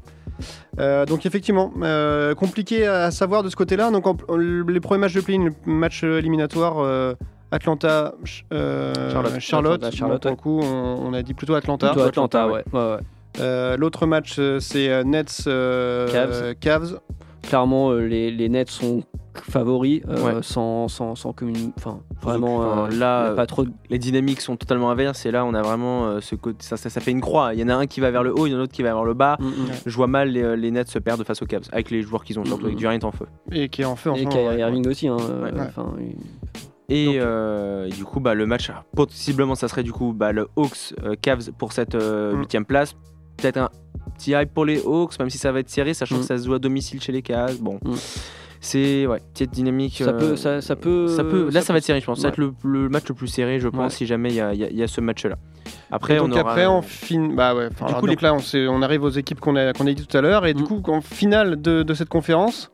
S2: Euh, donc effectivement, euh, compliqué à savoir de ce côté-là. Donc en- les premiers matchs de play-in, match euh, éliminatoire. euh, Atlanta, euh,
S3: Charlotte.
S2: Charlotte.
S3: Atlanta, Charlotte,
S2: Bon, pour le coup, on, on a dit plutôt Atlanta.
S3: Plutôt Atlanta,
S4: Atlanta,
S3: ouais. ouais, ouais.
S2: Euh, L'autre match, euh, c'est Nets euh,
S3: Cavs.
S2: Cavs.
S3: Clairement, euh, les, les Nets sont favoris, euh,
S4: Ouais.
S3: sans, sans, sans commune. Enfin, vraiment,
S4: là,
S3: pas trop.
S4: Les dynamiques sont totalement inverses et là on a vraiment euh, ce côté, ça, ça, ça fait une croix. Il y en a un qui va vers le haut, il y en a un autre qui va vers le bas.
S3: Mm, mm.
S4: Je vois mal les, les Nets se perdre face aux Cavs avec les joueurs qu'ils ont, surtout
S3: Mhm.
S4: avec Durant en feu.
S2: Et qui est en feu en
S3: Et Kyrie. Irving aussi. Hein, euh,
S4: Et
S2: Donc-
S4: euh, du coup, bah, le match, possiblement, ça serait du coup bah, le Hawks euh, Cavs pour cette
S2: Mm.
S4: huitième place. Peut-être un petit hype pour les Hawks, même si ça va être serré, sachant
S3: Mm.
S4: que ça se joue à domicile chez les Cavs. Bon,
S3: Mm.
S4: c'est ouais, petite dynamique.
S3: Ça
S4: euh,
S3: peut, ça, ça peut.
S4: ça peut- là, ça, va être serré, je pense. Ça va être le, le match le plus serré, je pense,
S3: Ouais.
S4: si jamais il y a, il y a- il y a ce match-là. Après,
S2: donc
S4: on aura.
S2: après, on fin... bah ouais, enfin,
S4: Du
S2: alors,
S4: coup,
S2: donc là, on, arrive aux équipes qu'on a, qu'on a dit tout à l'heure. Et du coup, en finale de, de cette conférence,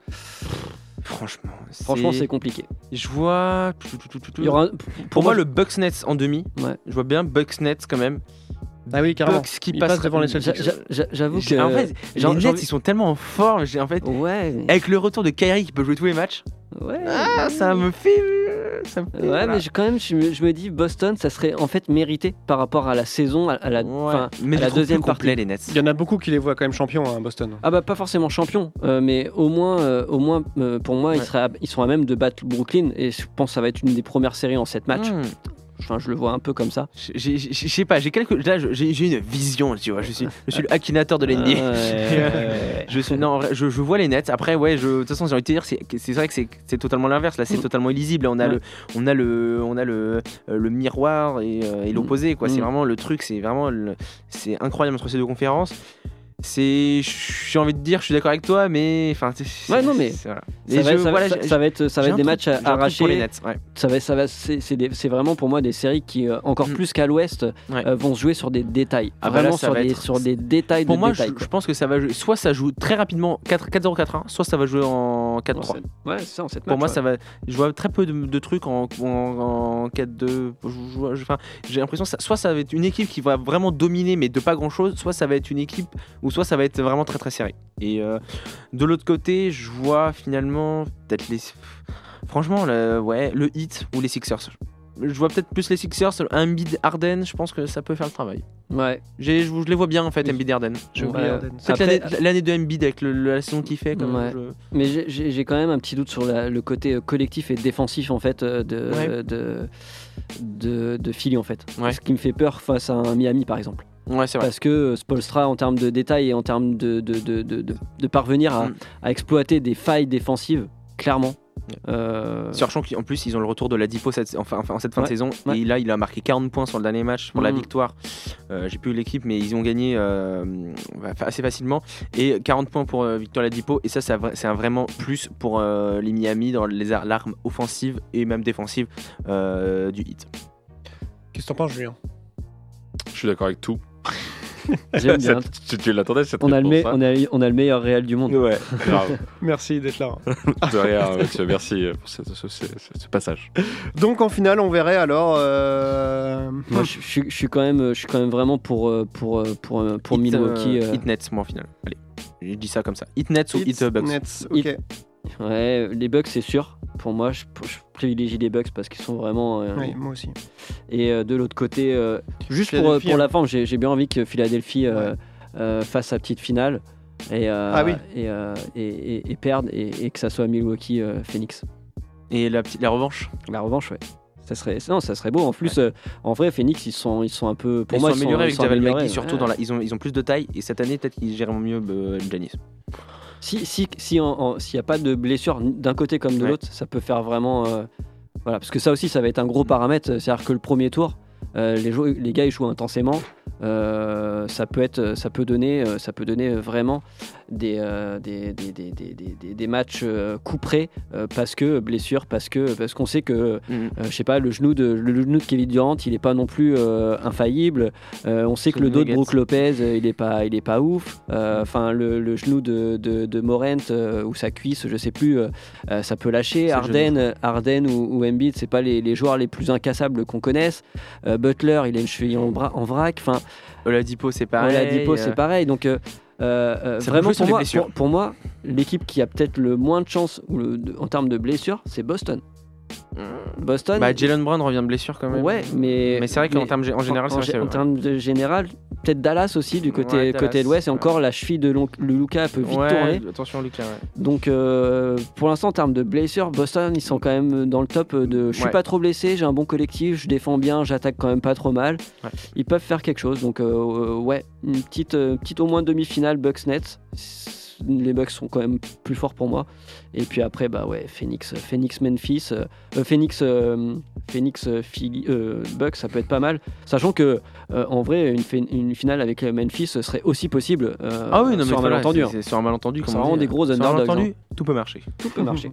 S4: Franchement,
S3: Franchement, c'est compliqué.
S4: Je vois.
S3: Il y aura,
S4: Pour moi, le Bucks Nets en demi.
S3: Ouais.
S4: Je vois bien Bucks Nets quand même.
S2: ah oui, carrément.
S4: Bucks qui passe
S2: devant les Celtics.
S3: j'a- j'a- J'avoue que.
S4: En fait, les Nets,
S3: envie-
S4: ils sont tellement en forme. En fait,
S3: Ouais.
S4: avec le retour de Kyrie qui peut jouer tous les matchs,
S3: Ouais.
S4: ah, ça me fait. Ça me fait
S3: Ouais,
S4: voilà.
S3: mais je- quand même, je me, je me dis, Boston, ça serait en fait mérité par rapport à la saison, à, à la,
S4: Ouais. mais
S3: à la deuxième
S4: complet,
S3: partie.
S4: les Nets.
S2: Il y en a beaucoup qui les voient quand même champions à Boston.
S3: Ah bah pas forcément champion, euh, mais au moins, euh, au moins euh, pour moi, ils, seraient à- ils sont à même de battre Brooklyn et je pense que ça va être une des premières séries en 7 matchs.
S4: Hmm.
S3: Enfin, je le vois un peu comme ça.
S4: Je sais pas, j'ai quelques. Là, j'ai une vision, tu vois. Je suis, je suis le Akinator de l'NBA.
S3: Ah, ouais. <laughs>
S4: Je suis non, je, je vois les Nets. Après, ouais, je, de toute façon, j'ai envie de te dire, c'est vrai que c'est totalement l'inverse. Là, c'est
S3: Mm.
S4: totalement illisible. Là, on a
S3: Ouais.
S4: le, on a le, on a le, euh, le miroir et, euh, et
S3: Mm.
S4: l'opposé. Quoi, c'est
S3: Mm.
S4: vraiment le truc. C'est vraiment, c'est incroyable entre ces deux conférences. C'est, j'ai envie de dire, je suis d'accord avec toi, mais enfin,
S3: Ouais, non, mais
S4: voilà.
S3: Ça va,
S4: je-
S3: ça
S4: voilà,
S3: ça- va être, ça va être des
S4: truc-
S3: matchs
S4: truc pour les
S3: arrachés.
S4: Nets. Ouais.
S3: Ça va, ça va, c'est vraiment pour moi des séries qui, euh, encore
S4: Mm.
S3: plus qu'à l'Ouest,
S4: Ouais.
S3: euh, vont se jouer sur des détails.
S4: Ah là,
S3: vraiment
S4: ça
S3: sur, des,
S4: être-
S3: sur des détails
S4: Pour
S3: de
S4: moi, je,
S3: détails.
S4: je pense que ça va jouer. Soit ça joue très rapidement 4 4-0 4-1, soit ça va jouer en 4-3.
S3: Ouais, c'est ça en 7
S4: Pour moi, ça va. Je vois très peu de, de trucs en, en, en 4-2. Je- je- je- Enfin, j'ai l'impression soit ça va être une équipe qui va vraiment dominer, mais de pas grand chose, soit ça va être une équipe, ou soit ça va être vraiment très très serré. Et euh, de l'autre côté, je vois finalement peut-être les. Franchement, le, ouais, le Heat ou les Sixers. Je vois peut-être plus les Sixers, un Embiid Harden, je pense que ça peut faire le travail.
S3: Ouais.
S4: J'ai- Je, je les vois bien en fait. Embiid
S3: Ouais.
S4: Peut-être
S3: Après-
S4: l'année- de Embiid avec le- la saison qu'il fait. Comme
S3: Ouais.
S4: je-
S3: Mais j'ai- quand même un petit doute sur la- le côté euh, collectif et défensif en fait euh, de,
S4: Ouais.
S3: de, de, de Philly en fait.
S4: Ouais.
S3: Ce qui me fait peur face à un Miami par exemple.
S4: Ouais, c'est vrai.
S3: Parce que euh, Spolstra en termes de détails et en termes de, de, de, de, de- de parvenir à,
S4: Mm.
S3: à exploiter des failles défensives, clairement. Euh,
S4: Sachant qu'en plus, ils ont le retour de la Dipo cette, enfin, enfin, en cette fin
S3: Ouais,
S4: de saison.
S3: ouais.
S4: Et là, il a marqué 40 points sur le dernier match pour la
S3: Mhm.
S4: victoire. Euh, J'ai plus eu l'équipe, mais ils ont gagné euh, assez facilement. Et 40 points pour euh, Victor Ladipo. Et ça, c'est un vraiment plus pour euh, les Miami dans l'arme offensive et même défensive euh, du hit.
S2: Qu'est-ce que t'en penses, Julien?
S5: Je suis d'accord avec tout.
S3: J'aime bien. <laughs>
S5: tu, tu l'attendais cette
S3: On a, le me-
S5: réponse, hein
S3: on, a, on a le meilleur réel du monde.
S5: Ouais, grave. <laughs>
S2: Merci d'être là. <laughs>
S5: De rien, Mathieu. Merci pour ce, ce- ce- ce passage.
S2: Donc en finale, on verrait alors. euh,
S3: Moi, je, je- je suis quand même, je suis quand même vraiment pour, euh, pour, euh, pour, euh, pour
S4: Hit,
S3: Milwaukee.
S4: euh, Hit Nets, moi, en finale. Allez, j'ai dit ça comme ça. Hit Nets ou
S2: Hits,
S4: Hit euh,
S3: Ouais, les Bucks, c'est sûr. Pour moi, je, je privilégie les Bucks parce qu'ils sont vraiment. euh,
S2: Oui, moi aussi.
S3: Et euh, de l'autre côté, euh, juste pour, pour
S2: hein.
S3: la forme, j'ai bien envie que Philadelphie euh, euh, fasse sa petite finale et, euh,
S2: Ah oui.
S3: et, euh, et, et- et perde et, et que ça soit Milwaukee euh, Phoenix.
S4: Et la, petite- la revanche?
S3: La revanche, ouais. Ça serait, non, ça serait beau. En plus, euh, en vrai, Phoenix, ils sont, ils sont un peu. Pour
S4: ils
S3: moi,
S4: sont améliorés avec
S3: sont
S4: Javel
S3: améliorés,
S4: McGee, surtout
S3: ouais.
S4: dans la, ils, ont, ils ont plus de taille et cette année peut-être qu'ils gèrent mieux euh.
S3: Si si si s'il n'y a pas de blessure d'un côté comme de
S4: Ouais.
S3: l'autre, ça peut faire vraiment. euh, voilà, parce que ça aussi, ça va être un gros paramètre. C'est-à-dire que le premier tour, euh, les, jou- les gars ils jouent intensément. euh, ça peut être, ça peut donner, ça peut donner vraiment des, euh, des, des, des, des, matchs euh, coup près euh, parce que blessure, parce que parce qu'on sait que
S4: Mhm.
S3: euh, je sais pas, le genou de le genou de Kevin Durant, il est pas non plus euh, infaillible. Euh, on sait que le dos de. Brook Lopez, euh, il est pas, il est pas ouf. Euh, Enfin, le, le genou de, de, de Morent euh, ou sa cuisse, je sais plus, euh, euh, ça peut lâcher. Harden, Harden ou, ou Embiid, c'est pas les, les joueurs les plus incassables qu'on connaisse. Euh, Butler, il a une cheville en, bra- en vrac. Enfin,
S4: Oladipo, c'est pareil.
S3: Oladipo,
S4: euh,
S3: c'est pareil. Donc euh, euh, vraiment pour moi, pour, pour moi, l'équipe qui a peut-être le moins de chance ou le- de- en termes de blessures, c'est Boston. Boston.
S4: Bah, Jalen Brown revient de blessure quand même.
S3: Ouais, mais.
S4: Mais c'est vrai qu'en termes en général,
S3: en,
S4: c'est vrai,
S3: en termes de général, peut-être Dallas aussi du côté,
S4: Ouais, Dallas,
S3: côté de l'Ouest. Et
S4: ouais.
S3: encore, la cheville de Lon- le Luca peut vite
S4: Ouais,
S3: tourner.
S4: attention Lucas. ouais.
S3: Donc, euh, pour l'instant, en termes de blessures, Boston, ils sont quand même dans le top de. Je suis pas trop blessé, j'ai un bon collectif, je défends bien, j'attaque quand même pas trop mal. Ils peuvent faire quelque chose. Donc, euh, ouais, une petite, euh, petite au moins demi-finale Bucks Nets. Les Bucks sont quand même plus forts pour moi. Et puis après, bah ouais, Phoenix, Phoenix Memphis, euh, euh, Phoenix, euh, Phoenix euh, Philly, euh, Bucks, ça peut être pas mal. Sachant que euh, en vrai, une, fi- une finale avec euh, Memphis serait aussi possible. euh,
S4: Ah oui, non, mais
S3: sur un malentendu.
S4: c'est-
S3: hein.
S4: sur un malentendu.
S3: C'est
S4: comme on
S3: vraiment
S4: dit,
S3: des
S4: hein.
S3: gros
S4: Sur un
S3: underdogs,
S4: malentendu, tout peut marcher.
S3: Tout peut marcher.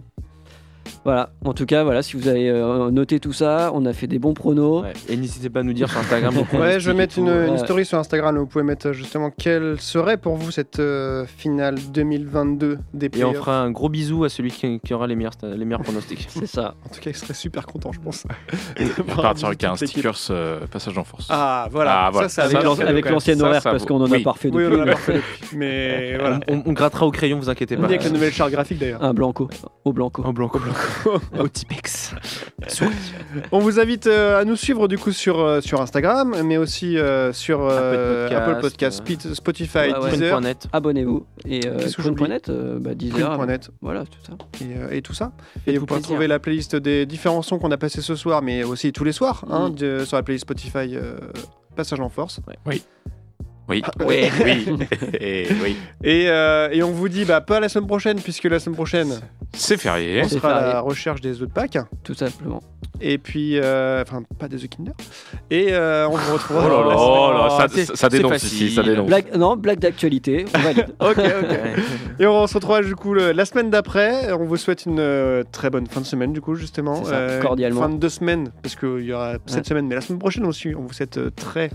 S3: Voilà, en tout cas, voilà, si vous avez euh, noté tout ça, on a fait des bons pronos.
S4: Ouais. Et n'hésitez pas à nous dire sur Instagram. <laughs>
S2: Ouais, je vais
S4: et
S2: mettre une, une
S3: Ouais.
S2: story sur Instagram où vous pouvez mettre euh, justement quelle serait pour vous cette euh, finale 2022 des
S4: Et
S2: playoffs.
S4: on fera un gros bisou à celui qui, qui aura les meilleurs, sta- les meilleurs pronostics. <laughs>
S3: C'est ça.
S2: En tout cas, il serait super content, je pense. <laughs>
S5: On partira avec un stickers euh, passage en force.
S2: Ah, voilà.
S5: Ah, voilà.
S2: Ça,
S3: Avec
S2: ça,
S3: avec
S2: ça,
S3: horaire,
S5: ça
S3: parce qu'on en
S5: oui.
S3: a parfait
S2: Oui,
S3: depuis.
S2: on en a pas fait depuis. Mais voilà.
S4: on, on grattera au crayon, vous inquiétez
S2: On
S4: pas.
S2: dit avec la nouvelle charte graphique d'ailleurs.
S3: Un blanco, au blanco.
S4: Au blanc, au Au Tipex. <laughs>
S2: On vous invite euh, à nous suivre du coup sur, euh, sur Instagram, mais aussi euh, sur euh,
S4: Apple
S2: Apple
S4: Podcast,
S2: Spotify,
S3: Ouais, ouais.
S2: Deezer,
S4: Prune.net.
S3: Abonnez-vous. Et euh,
S2: Qu'est-ce que j'oublie
S3: Prune.net, euh, bah, Deezer,
S2: Prune.net
S3: voilà, tout ça.
S2: et, euh, et tout ça. Et
S4: Faites-vous
S2: vous pouvez
S4: plaisir.
S2: trouver la playlist des différents sons qu'on a passés ce soir, mais aussi tous les soirs, hein,
S3: Mm.
S2: de- sur la playlist Spotify euh, Passage en Force.
S5: Oui,
S2: Ah,
S5: oui, oui. <laughs> Et oui.
S2: Et, euh, et on vous dit bah, pas la semaine prochaine, puisque la semaine prochaine,
S5: C'est férié.
S2: on sera à
S3: férié.
S2: la recherche des œufs de Pâques.
S3: Tout simplement.
S2: Et puis, euh, enfin, pas des œufs Kinder. Et euh, on vous retrouve.
S5: Oh là là, oh là, ça, ça, dénonce ici, ça dénonce.
S3: Blague, non, blague d'actualité, on valide. <laughs>
S2: Ok, ok. Et on se retrouve du coup le- la semaine d'après. On vous souhaite une euh, très bonne fin de semaine du coup justement.
S3: Ça, cordialement.
S2: Fin de deux semaines parce qu'il y aura cette semaine, mais la semaine prochaine aussi. On vous souhaite euh, très.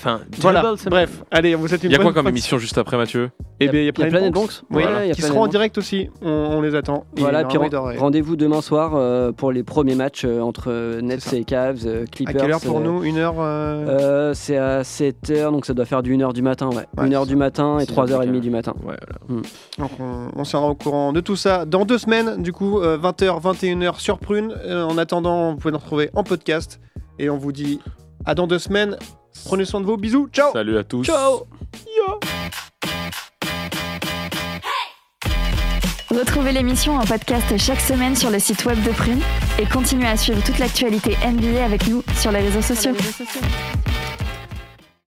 S4: Enfin,
S2: Voilà. Bref, allez, on vous souhaite une
S5: Il y a quoi comme émission juste après, Mathieu
S2: Eh bien, il y a Planet. Banks. Oui,
S3: Voilà, il y a
S2: qui seront en direct aussi. On, on les attend.
S3: Voilà,
S2: il
S3: puis rendez-vous demain soir euh, pour les premiers matchs euh, entre Nets
S2: C'est ça.
S3: et Cavs, euh,
S2: À
S3: Clippers.
S2: quelle heure pour
S3: euh,
S2: nous? Une heure. euh,
S3: euh, C'est à 7h, donc ça doit faire du 1h du matin, ouais.
S2: Ouais,
S3: 1h
S2: c'est
S3: du matin et
S4: c'est
S3: 3h30
S4: impeccable.
S3: du matin.
S4: Ouais, voilà.
S2: Donc on, on sera au courant de tout ça dans deux semaines. Du coup, euh, 20h, 21h sur Prune. Euh, en attendant, vous pouvez nous retrouver en podcast. Et on vous dit à dans deux semaines. Prenez soin de vous. Bisous. Ciao.
S5: Salut à tous.
S3: Ciao
S1: Retrouvez l'émission en podcast chaque semaine sur le site web de Prune et continuez à suivre toute l'actualité NBA avec nous sur les réseaux sociaux.
S7: Sur les réseaux sociaux.